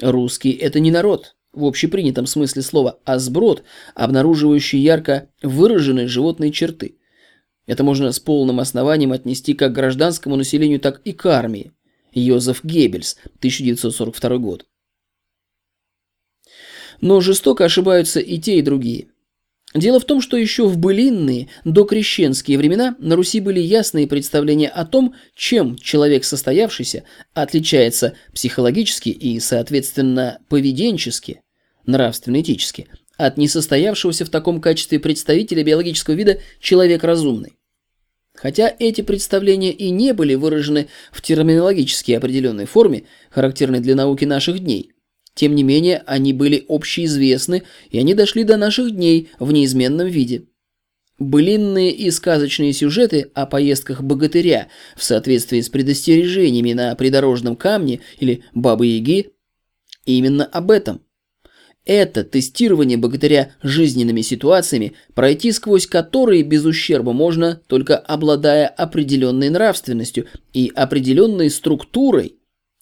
Русский – это не народ, в общепринятом смысле слова, а сброд, обнаруживающий ярко выраженные животные черты. Это можно с полным основанием отнести как к гражданскому населению, так и к армии. Йозеф Геббельс, 1942 год. Но жестоко ошибаются и те, и другие. Дело в том, что еще в былинные, докрещенские времена на Руси были ясные представления о том, чем человек состоявшийся отличается психологически и, соответственно, поведенчески, нравственно-этически, от несостоявшегося в таком качестве представителя биологического вида человек разумный. Хотя эти представления и не были выражены в терминологически определенной форме, характерной для науки наших дней, тем не менее они были общеизвестны, и они дошли до наших дней в неизменном виде. Былинные и сказочные сюжеты о поездках богатыря в соответствии с предостережениями на придорожном камне или бабы-яги именно об этом. Это тестирование богатыря жизненными ситуациями, пройти сквозь которые без ущерба можно, только обладая определенной нравственностью и определенной структурой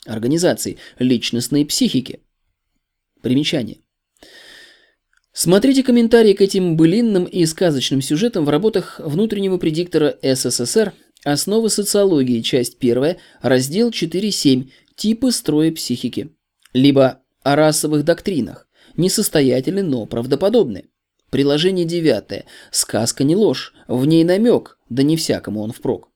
организации личностной психики. Примечание. Смотрите комментарии к этим былинным и сказочным сюжетам в работах внутреннего предиктора СССР «Основы социологии», часть 1, раздел 4.7 «Типы строя психики», либо о расовых доктринах, несостоятельны, но правдоподобны. Приложение девятое. Сказка не ложь, в ней намек, да не всякому он впрок.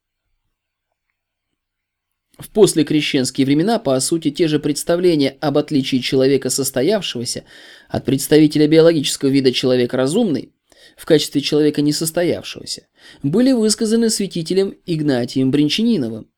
В послекрещенские времена, по сути, те же представления об отличии человека состоявшегося от представителя биологического вида человек разумный в качестве человека несостоявшегося были высказаны святителем Игнатием Бринчаниновым.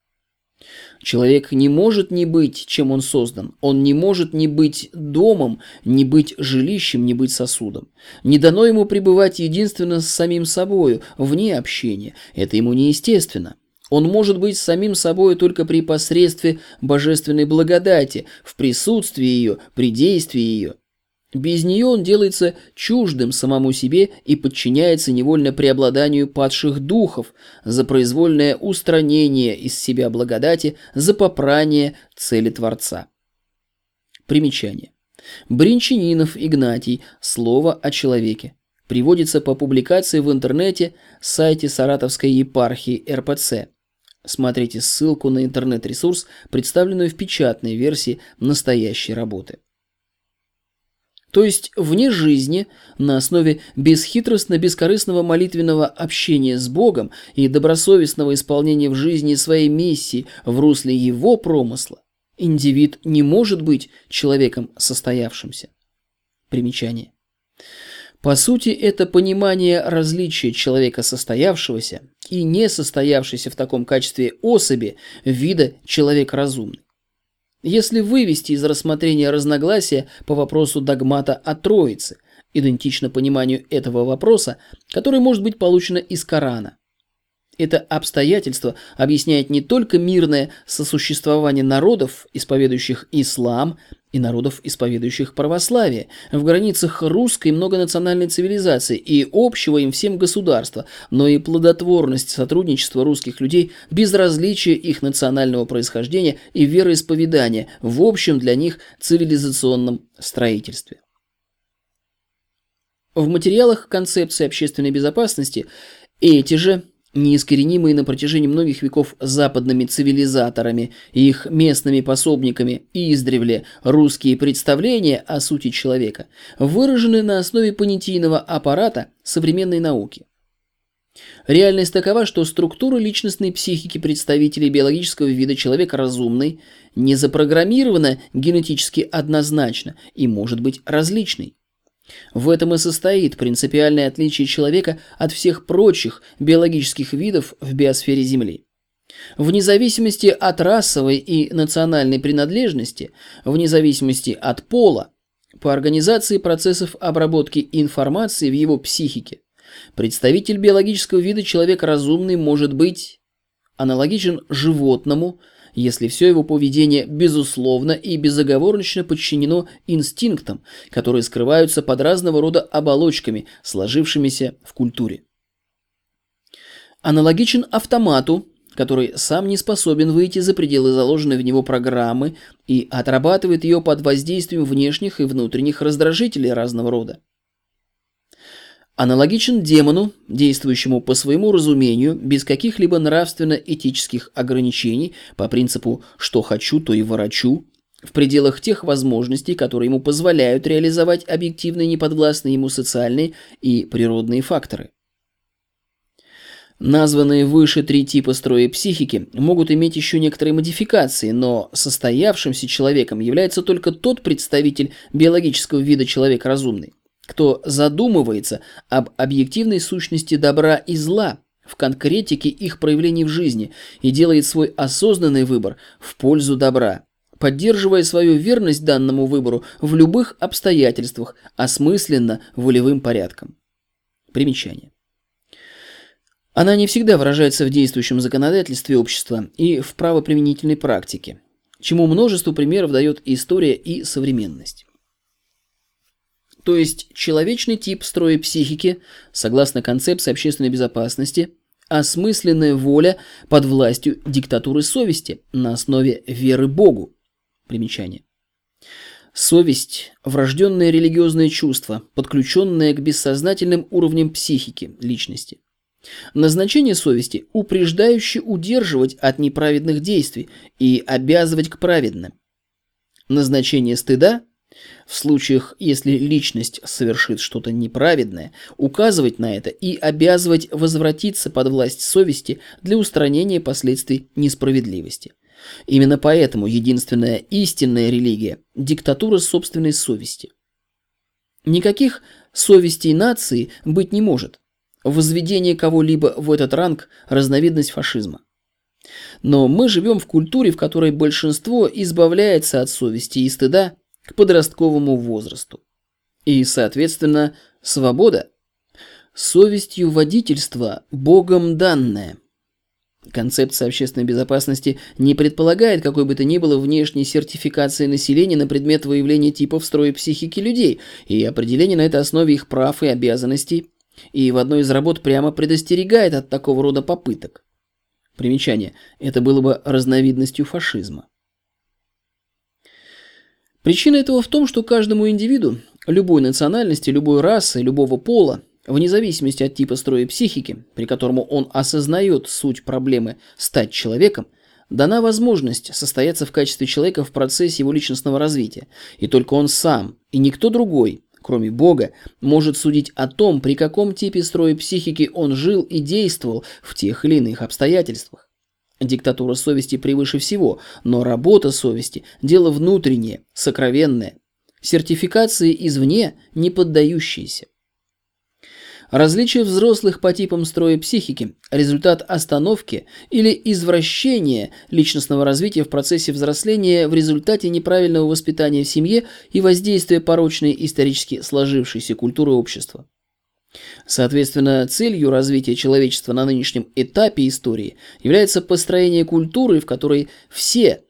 Человек не может не быть, чем он создан. Он не может не быть домом, не быть жилищем, не быть сосудом. Не дано ему пребывать единственно с самим собою, вне общения. Это ему неестественно. Он может быть самим собой только при посредстве божественной благодати, в присутствии ее, при действии ее. Без нее он делается чуждым самому себе и подчиняется невольно преобладанию падших духов за произвольное устранение из себя благодати, за попрание цели Творца. Примечание. Бринчанинов Игнатий. Слово о человеке. Приводится по публикации в интернете сайте Саратовской епархии РПЦ. Смотрите ссылку на интернет-ресурс, представленную в печатной версии настоящей работы. То есть вне жизни, на основе бесхитростно-бескорыстного молитвенного общения с Богом и добросовестного исполнения в жизни своей миссии в русле его промысла, индивид не может быть человеком состоявшимся. Примечание. По сути, это понимание различия человека состоявшегося и не состоявшейся в таком качестве особи вида человек разумный. Если вывести из рассмотрения разногласия по вопросу догмата о Троице, идентично пониманию этого вопроса, который может быть получено из Корана, это обстоятельство объясняет не только мирное сосуществование народов, исповедующих ислам, и народов, исповедующих православие, в границах русской многонациональной цивилизации и общего им всем государства, но и плодотворность сотрудничества русских людей без различия их национального происхождения и вероисповедания в общем для них цивилизационном строительстве. В материалах концепции общественной безопасности эти же неискоренимые на протяжении многих веков западными цивилизаторами и их местными пособниками издревле русские представления о сути человека выражены на основе понятийного аппарата современной науки. Реальность такова, что структура личностной психики представителей биологического вида человека разумный не запрограммирована генетически однозначно и может быть различной. В этом и состоит принципиальное отличие человека от всех прочих биологических видов в биосфере Земли. Вне зависимости от расовой и национальной принадлежности, вне зависимости от пола, по организации процессов обработки информации в его психике, представитель биологического вида человек разумный может быть аналогичен животному – если все его поведение безусловно и безоговорочно подчинено инстинктам, которые скрываются под разного рода оболочками, сложившимися в культуре. Аналогичен автомату, который сам не способен выйти за пределы заложенной в него программы и отрабатывает ее под воздействием внешних и внутренних раздражителей разного рода аналогичен демону, действующему по своему разумению, без каких-либо нравственно-этических ограничений, по принципу «что хочу, то и ворочу», в пределах тех возможностей, которые ему позволяют реализовать объективные неподвластные ему социальные и природные факторы. Названные выше три типа строя психики могут иметь еще некоторые модификации, но состоявшимся человеком является только тот представитель биологического вида человек разумный, кто задумывается об объективной сущности добра и зла в конкретике их проявлений в жизни и делает свой осознанный выбор в пользу добра, поддерживая свою верность данному выбору в любых обстоятельствах, осмысленно волевым порядком. Примечание. Она не всегда выражается в действующем законодательстве общества и в правоприменительной практике, чему множество примеров дает история и современность. То есть человечный тип строя психики, согласно концепции общественной безопасности, осмысленная воля под властью диктатуры совести на основе веры Богу. Примечание. Совесть – врожденное религиозное чувство, подключенное к бессознательным уровням психики личности. Назначение совести – упреждающе удерживать от неправедных действий и обязывать к праведным. Назначение стыда в случаях, если личность совершит что-то неправедное, указывать на это и обязывать возвратиться под власть совести для устранения последствий несправедливости. Именно поэтому единственная истинная религия – диктатура собственной совести. Никаких совестей нации быть не может. Возведение кого-либо в этот ранг – разновидность фашизма. Но мы живем в культуре, в которой большинство избавляется от совести и стыда к подростковому возрасту. И, соответственно, свобода – совестью водительства, Богом данная. Концепция общественной безопасности не предполагает какой бы то ни было внешней сертификации населения на предмет выявления типов строя психики людей и определения на этой основе их прав и обязанностей, и в одной из работ прямо предостерегает от такого рода попыток. Примечание. Это было бы разновидностью фашизма. Причина этого в том, что каждому индивиду, любой национальности, любой расы, любого пола, вне зависимости от типа строя психики, при котором он осознает суть проблемы стать человеком, дана возможность состояться в качестве человека в процессе его личностного развития, и только он сам, и никто другой, кроме Бога, может судить о том, при каком типе строя психики он жил и действовал в тех или иных обстоятельствах. Диктатура совести превыше всего, но работа совести – дело внутреннее, сокровенное. Сертификации извне не поддающиеся. Различие взрослых по типам строя психики – результат остановки или извращения личностного развития в процессе взросления в результате неправильного воспитания в семье и воздействия порочной исторически сложившейся культуры общества. Соответственно, целью развития человечества на нынешнем этапе истории является построение культуры, в которой все,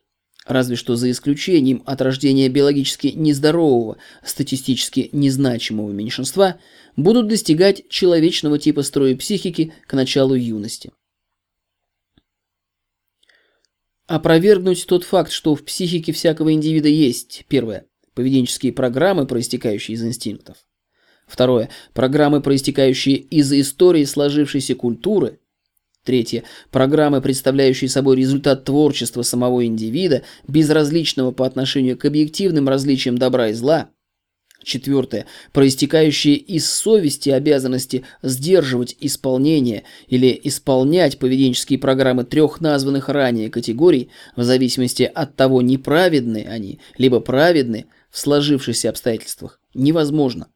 разве что за исключением от рождения биологически нездорового, статистически незначимого меньшинства, будут достигать человечного типа строя психики к началу юности. Опровергнуть тот факт, что в психике всякого индивида есть, первое, поведенческие программы, проистекающие из инстинктов, Второе. Программы, проистекающие из истории сложившейся культуры. Третье. Программы, представляющие собой результат творчества самого индивида, безразличного по отношению к объективным различиям добра и зла. Четвертое. Проистекающие из совести обязанности сдерживать исполнение или исполнять поведенческие программы трех названных ранее категорий, в зависимости от того, неправедны они, либо праведны в сложившихся обстоятельствах, невозможно.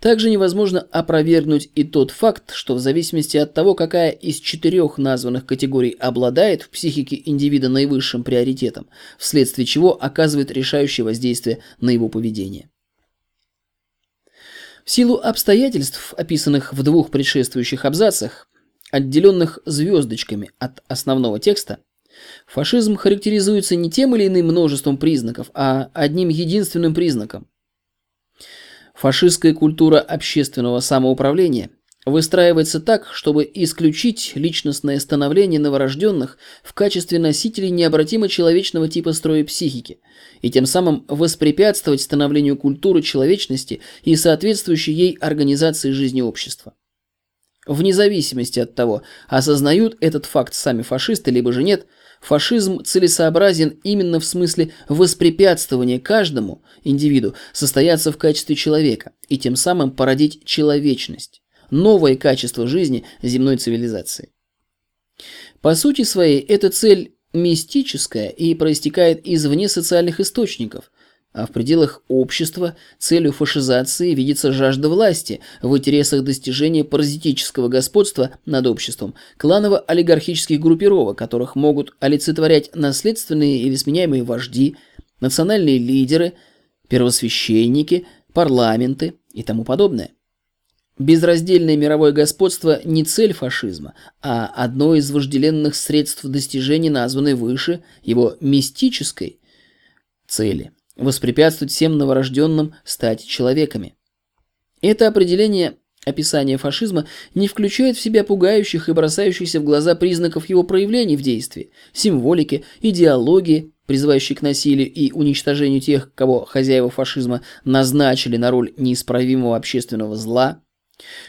Также невозможно опровергнуть и тот факт, что в зависимости от того, какая из четырех названных категорий обладает в психике индивида наивысшим приоритетом, вследствие чего оказывает решающее воздействие на его поведение. В силу обстоятельств, описанных в двух предшествующих абзацах, отделенных звездочками от основного текста, фашизм характеризуется не тем или иным множеством признаков, а одним единственным признаком – Фашистская культура общественного самоуправления выстраивается так, чтобы исключить личностное становление новорожденных в качестве носителей необратимо человечного типа строя психики и тем самым воспрепятствовать становлению культуры человечности и соответствующей ей организации жизни общества. Вне зависимости от того, осознают этот факт сами фашисты, либо же нет, Фашизм целесообразен именно в смысле воспрепятствования каждому индивиду состояться в качестве человека и тем самым породить человечность, новое качество жизни земной цивилизации. По сути своей, эта цель мистическая и проистекает из вне социальных источников, а в пределах общества целью фашизации видится жажда власти в интересах достижения паразитического господства над обществом кланово-олигархических группировок, которых могут олицетворять наследственные или сменяемые вожди, национальные лидеры, первосвященники, парламенты и тому подобное. Безраздельное мировое господство не цель фашизма, а одно из вожделенных средств достижения названной выше его мистической цели воспрепятствовать всем новорожденным стать человеками. Это определение описания фашизма не включает в себя пугающих и бросающихся в глаза признаков его проявлений в действии, символики, идеологии, призывающей к насилию и уничтожению тех, кого хозяева фашизма назначили на роль неисправимого общественного зла,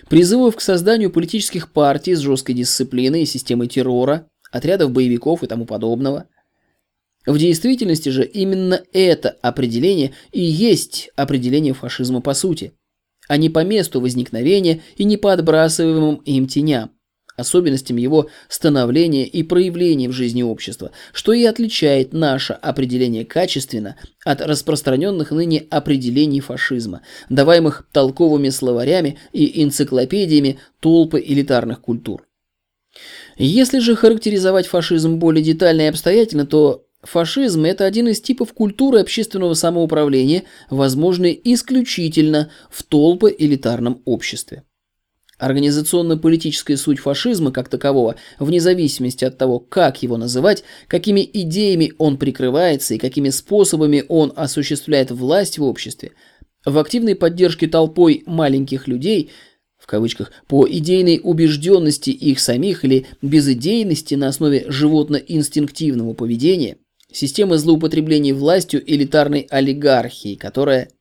призывов к созданию политических партий с жесткой дисциплиной и системой террора, отрядов боевиков и тому подобного – в действительности же именно это определение и есть определение фашизма по сути, а не по месту возникновения и не по отбрасываемым им теням, особенностям его становления и проявления в жизни общества, что и отличает наше определение качественно от распространенных ныне определений фашизма, даваемых толковыми словарями и энциклопедиями толпы элитарных культур. Если же характеризовать фашизм более детально и обстоятельно, то Фашизм – это один из типов культуры общественного самоуправления, возможный исключительно в толпо элитарном обществе. Организационно-политическая суть фашизма как такового, вне зависимости от того, как его называть, какими идеями он прикрывается и какими способами он осуществляет власть в обществе, в активной поддержке толпой маленьких людей – в кавычках, по идейной убежденности их самих или безидейности на основе животно-инстинктивного поведения – Системы злоупотреблений властью элитарной олигархии, которая...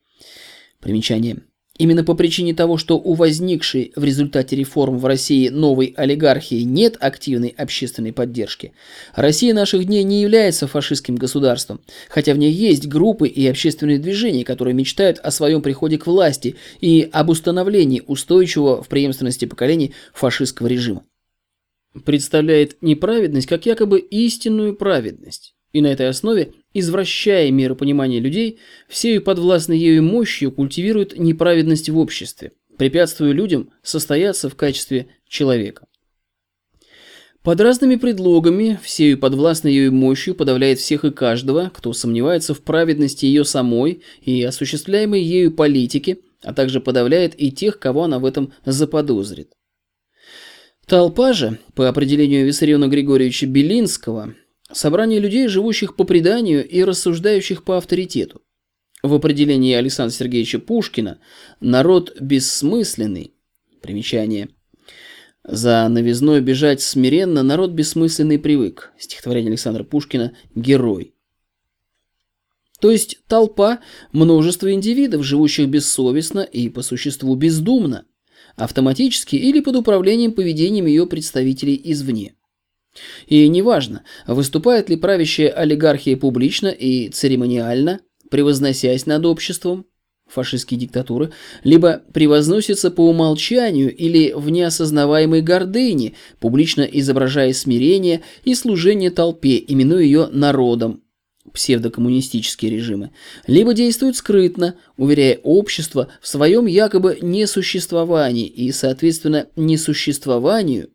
Примечание. Именно по причине того, что у возникшей в результате реформ в России новой олигархии нет активной общественной поддержки, Россия наших дней не является фашистским государством, хотя в ней есть группы и общественные движения, которые мечтают о своем приходе к власти и об установлении устойчивого в преемственности поколений фашистского режима. Представляет неправедность как якобы истинную праведность и на этой основе, извращая миропонимание людей, всею подвластной ею мощью культивирует неправедность в обществе, препятствуя людям состояться в качестве человека. Под разными предлогами, всею подвластной ею мощью подавляет всех и каждого, кто сомневается в праведности ее самой и осуществляемой ею политики, а также подавляет и тех, кого она в этом заподозрит. Толпа же, по определению Виссариона Григорьевича Белинского, Собрание людей, живущих по преданию и рассуждающих по авторитету. В определении Александра Сергеевича Пушкина «народ бессмысленный» примечание «За новизной бежать смиренно народ бессмысленный привык» стихотворение Александра Пушкина «Герой». То есть толпа – множество индивидов, живущих бессовестно и по существу бездумно – автоматически или под управлением поведением ее представителей извне. И неважно, выступает ли правящая олигархия публично и церемониально, превозносясь над обществом, фашистские диктатуры, либо превозносится по умолчанию или в неосознаваемой гордыне, публично изображая смирение и служение толпе, именуя ее народом, псевдокоммунистические режимы, либо действует скрытно, уверяя общество в своем якобы несуществовании и, соответственно, несуществованию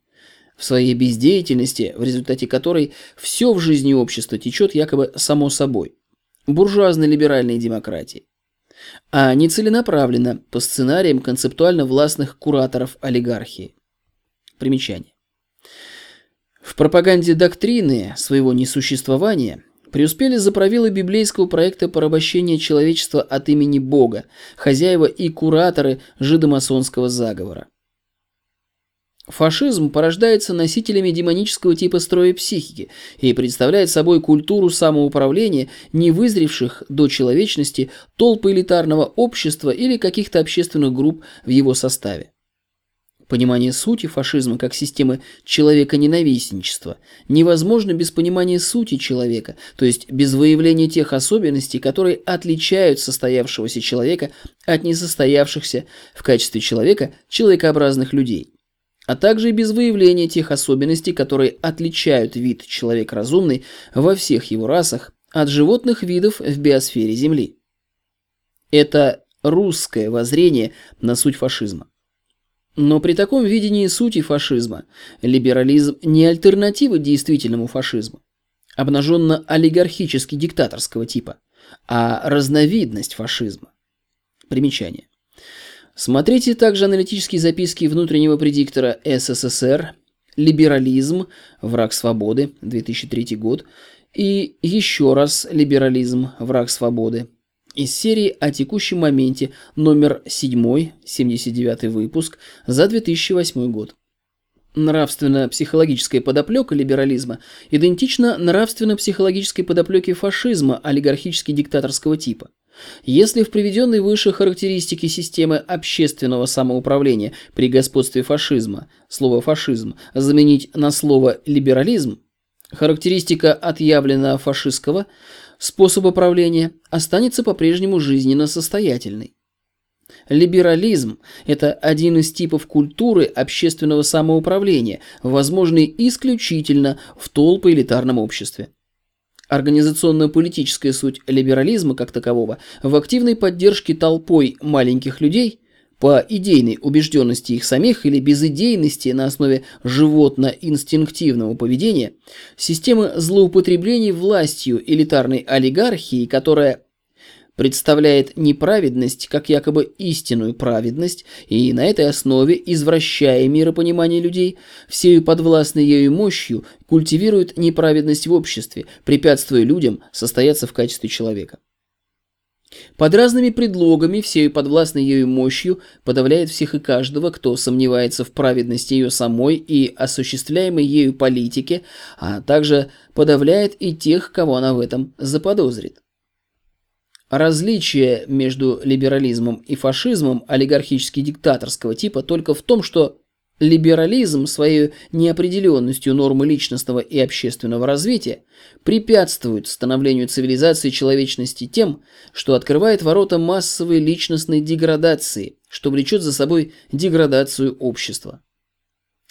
в своей бездеятельности, в результате которой все в жизни общества течет якобы само собой. Буржуазной либеральной демократии а не целенаправленно по сценариям концептуально властных кураторов олигархии. Примечание. В пропаганде доктрины своего несуществования преуспели заправилы библейского проекта порабощения человечества от имени Бога, хозяева и кураторы жидомасонского заговора. Фашизм порождается носителями демонического типа строя психики и представляет собой культуру самоуправления невызревших до человечности толпы элитарного общества или каких-то общественных групп в его составе. Понимание сути фашизма как системы человека-ненавистничества невозможно без понимания сути человека, то есть без выявления тех особенностей, которые отличают состоявшегося человека от несостоявшихся в качестве человека человекообразных людей а также и без выявления тех особенностей, которые отличают вид человек разумный во всех его расах от животных видов в биосфере Земли. Это русское воззрение на суть фашизма. Но при таком видении сути фашизма либерализм не альтернатива действительному фашизму, обнаженно-олигархически диктаторского типа, а разновидность фашизма. Примечание. Смотрите также аналитические записки внутреннего предиктора СССР «Либерализм. Враг свободы. 2003 год» и еще раз «Либерализм. Враг свободы» из серии о текущем моменте номер 7, 79 выпуск за 2008 год. Нравственно-психологическая подоплека либерализма идентична нравственно-психологической подоплеке фашизма олигархически-диктаторского типа. Если в приведенной выше характеристике системы общественного самоуправления при господстве фашизма слово «фашизм» заменить на слово «либерализм», характеристика отъявленного фашистского способа правления останется по-прежнему жизненно состоятельной. Либерализм – это один из типов культуры общественного самоуправления, возможный исключительно в толпо элитарном обществе. Организационно-политическая суть либерализма как такового в активной поддержке толпой маленьких людей по идейной убежденности их самих или безидейности на основе животно-инстинктивного поведения, системы злоупотреблений властью элитарной олигархии, которая представляет неправедность как якобы истинную праведность, и на этой основе, извращая миропонимание людей, всею подвластной ею мощью культивирует неправедность в обществе, препятствуя людям состояться в качестве человека. Под разными предлогами, всею подвластной ею мощью, подавляет всех и каждого, кто сомневается в праведности ее самой и осуществляемой ею политике, а также подавляет и тех, кого она в этом заподозрит. Различие между либерализмом и фашизмом олигархически-диктаторского типа только в том, что либерализм своей неопределенностью нормы личностного и общественного развития препятствует становлению цивилизации человечности тем, что открывает ворота массовой личностной деградации, что влечет за собой деградацию общества.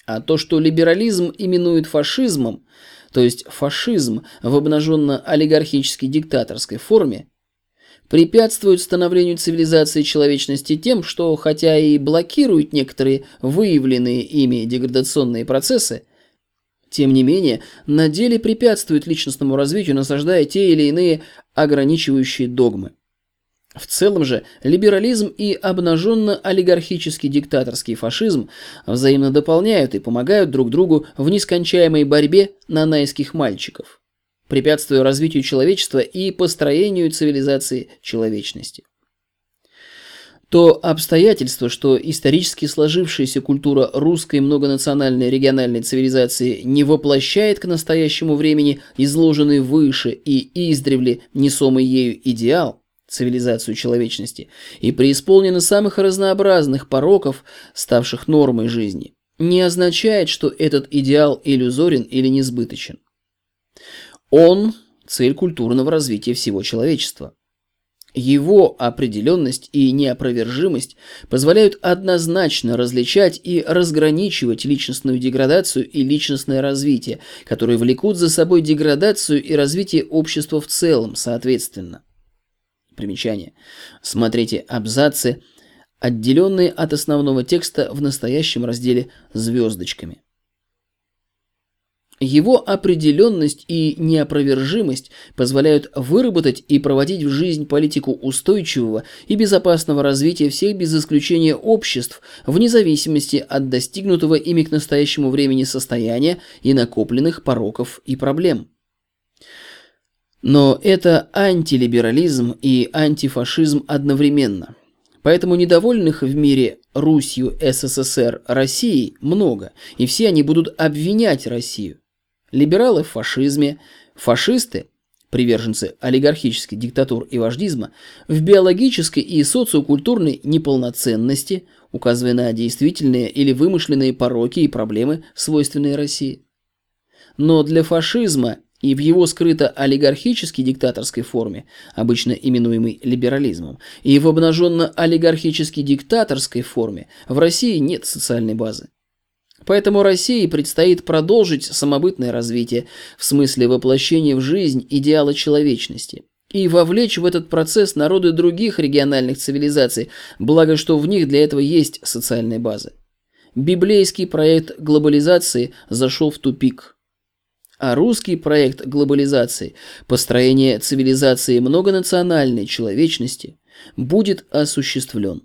А то, что либерализм именует фашизмом, то есть фашизм в обнаженно-олигархической диктаторской форме, препятствуют становлению цивилизации человечности тем, что хотя и блокируют некоторые выявленные ими деградационные процессы, тем не менее, на деле препятствуют личностному развитию, насаждая те или иные ограничивающие догмы. В целом же, либерализм и обнаженно-олигархический диктаторский фашизм взаимно дополняют и помогают друг другу в нескончаемой борьбе нанайских мальчиков препятствуя развитию человечества и построению цивилизации человечности. То обстоятельство, что исторически сложившаяся культура русской многонациональной региональной цивилизации не воплощает к настоящему времени изложенный выше и издревле несомый ею идеал, цивилизацию человечности и преисполнены самых разнообразных пороков, ставших нормой жизни, не означает, что этот идеал иллюзорен или несбыточен. Он – цель культурного развития всего человечества. Его определенность и неопровержимость позволяют однозначно различать и разграничивать личностную деградацию и личностное развитие, которые влекут за собой деградацию и развитие общества в целом, соответственно. Примечание. Смотрите абзацы, отделенные от основного текста в настоящем разделе звездочками. Его определенность и неопровержимость позволяют выработать и проводить в жизнь политику устойчивого и безопасного развития всех без исключения обществ, вне зависимости от достигнутого ими к настоящему времени состояния и накопленных пороков и проблем. Но это антилиберализм и антифашизм одновременно. Поэтому недовольных в мире Русью, СССР, Россией много, и все они будут обвинять Россию. Либералы в фашизме, фашисты, приверженцы олигархической диктатур и вождизма, в биологической и социокультурной неполноценности, указывая на действительные или вымышленные пороки и проблемы, свойственные России. Но для фашизма и в его скрыто-олигархической диктаторской форме, обычно именуемой либерализмом, и в обнаженно-олигархической диктаторской форме в России нет социальной базы. Поэтому России предстоит продолжить самобытное развитие в смысле воплощения в жизнь идеала человечности и вовлечь в этот процесс народы других региональных цивилизаций, благо что в них для этого есть социальная база. Библейский проект глобализации зашел в тупик. А русский проект глобализации, построение цивилизации многонациональной человечности, будет осуществлен.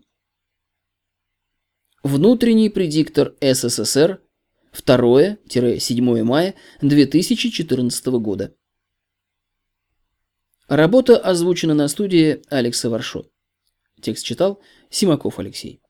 Внутренний предиктор СССР 2-7 мая 2014 года. Работа озвучена на студии Алекса Варшо. Текст читал Симаков Алексей.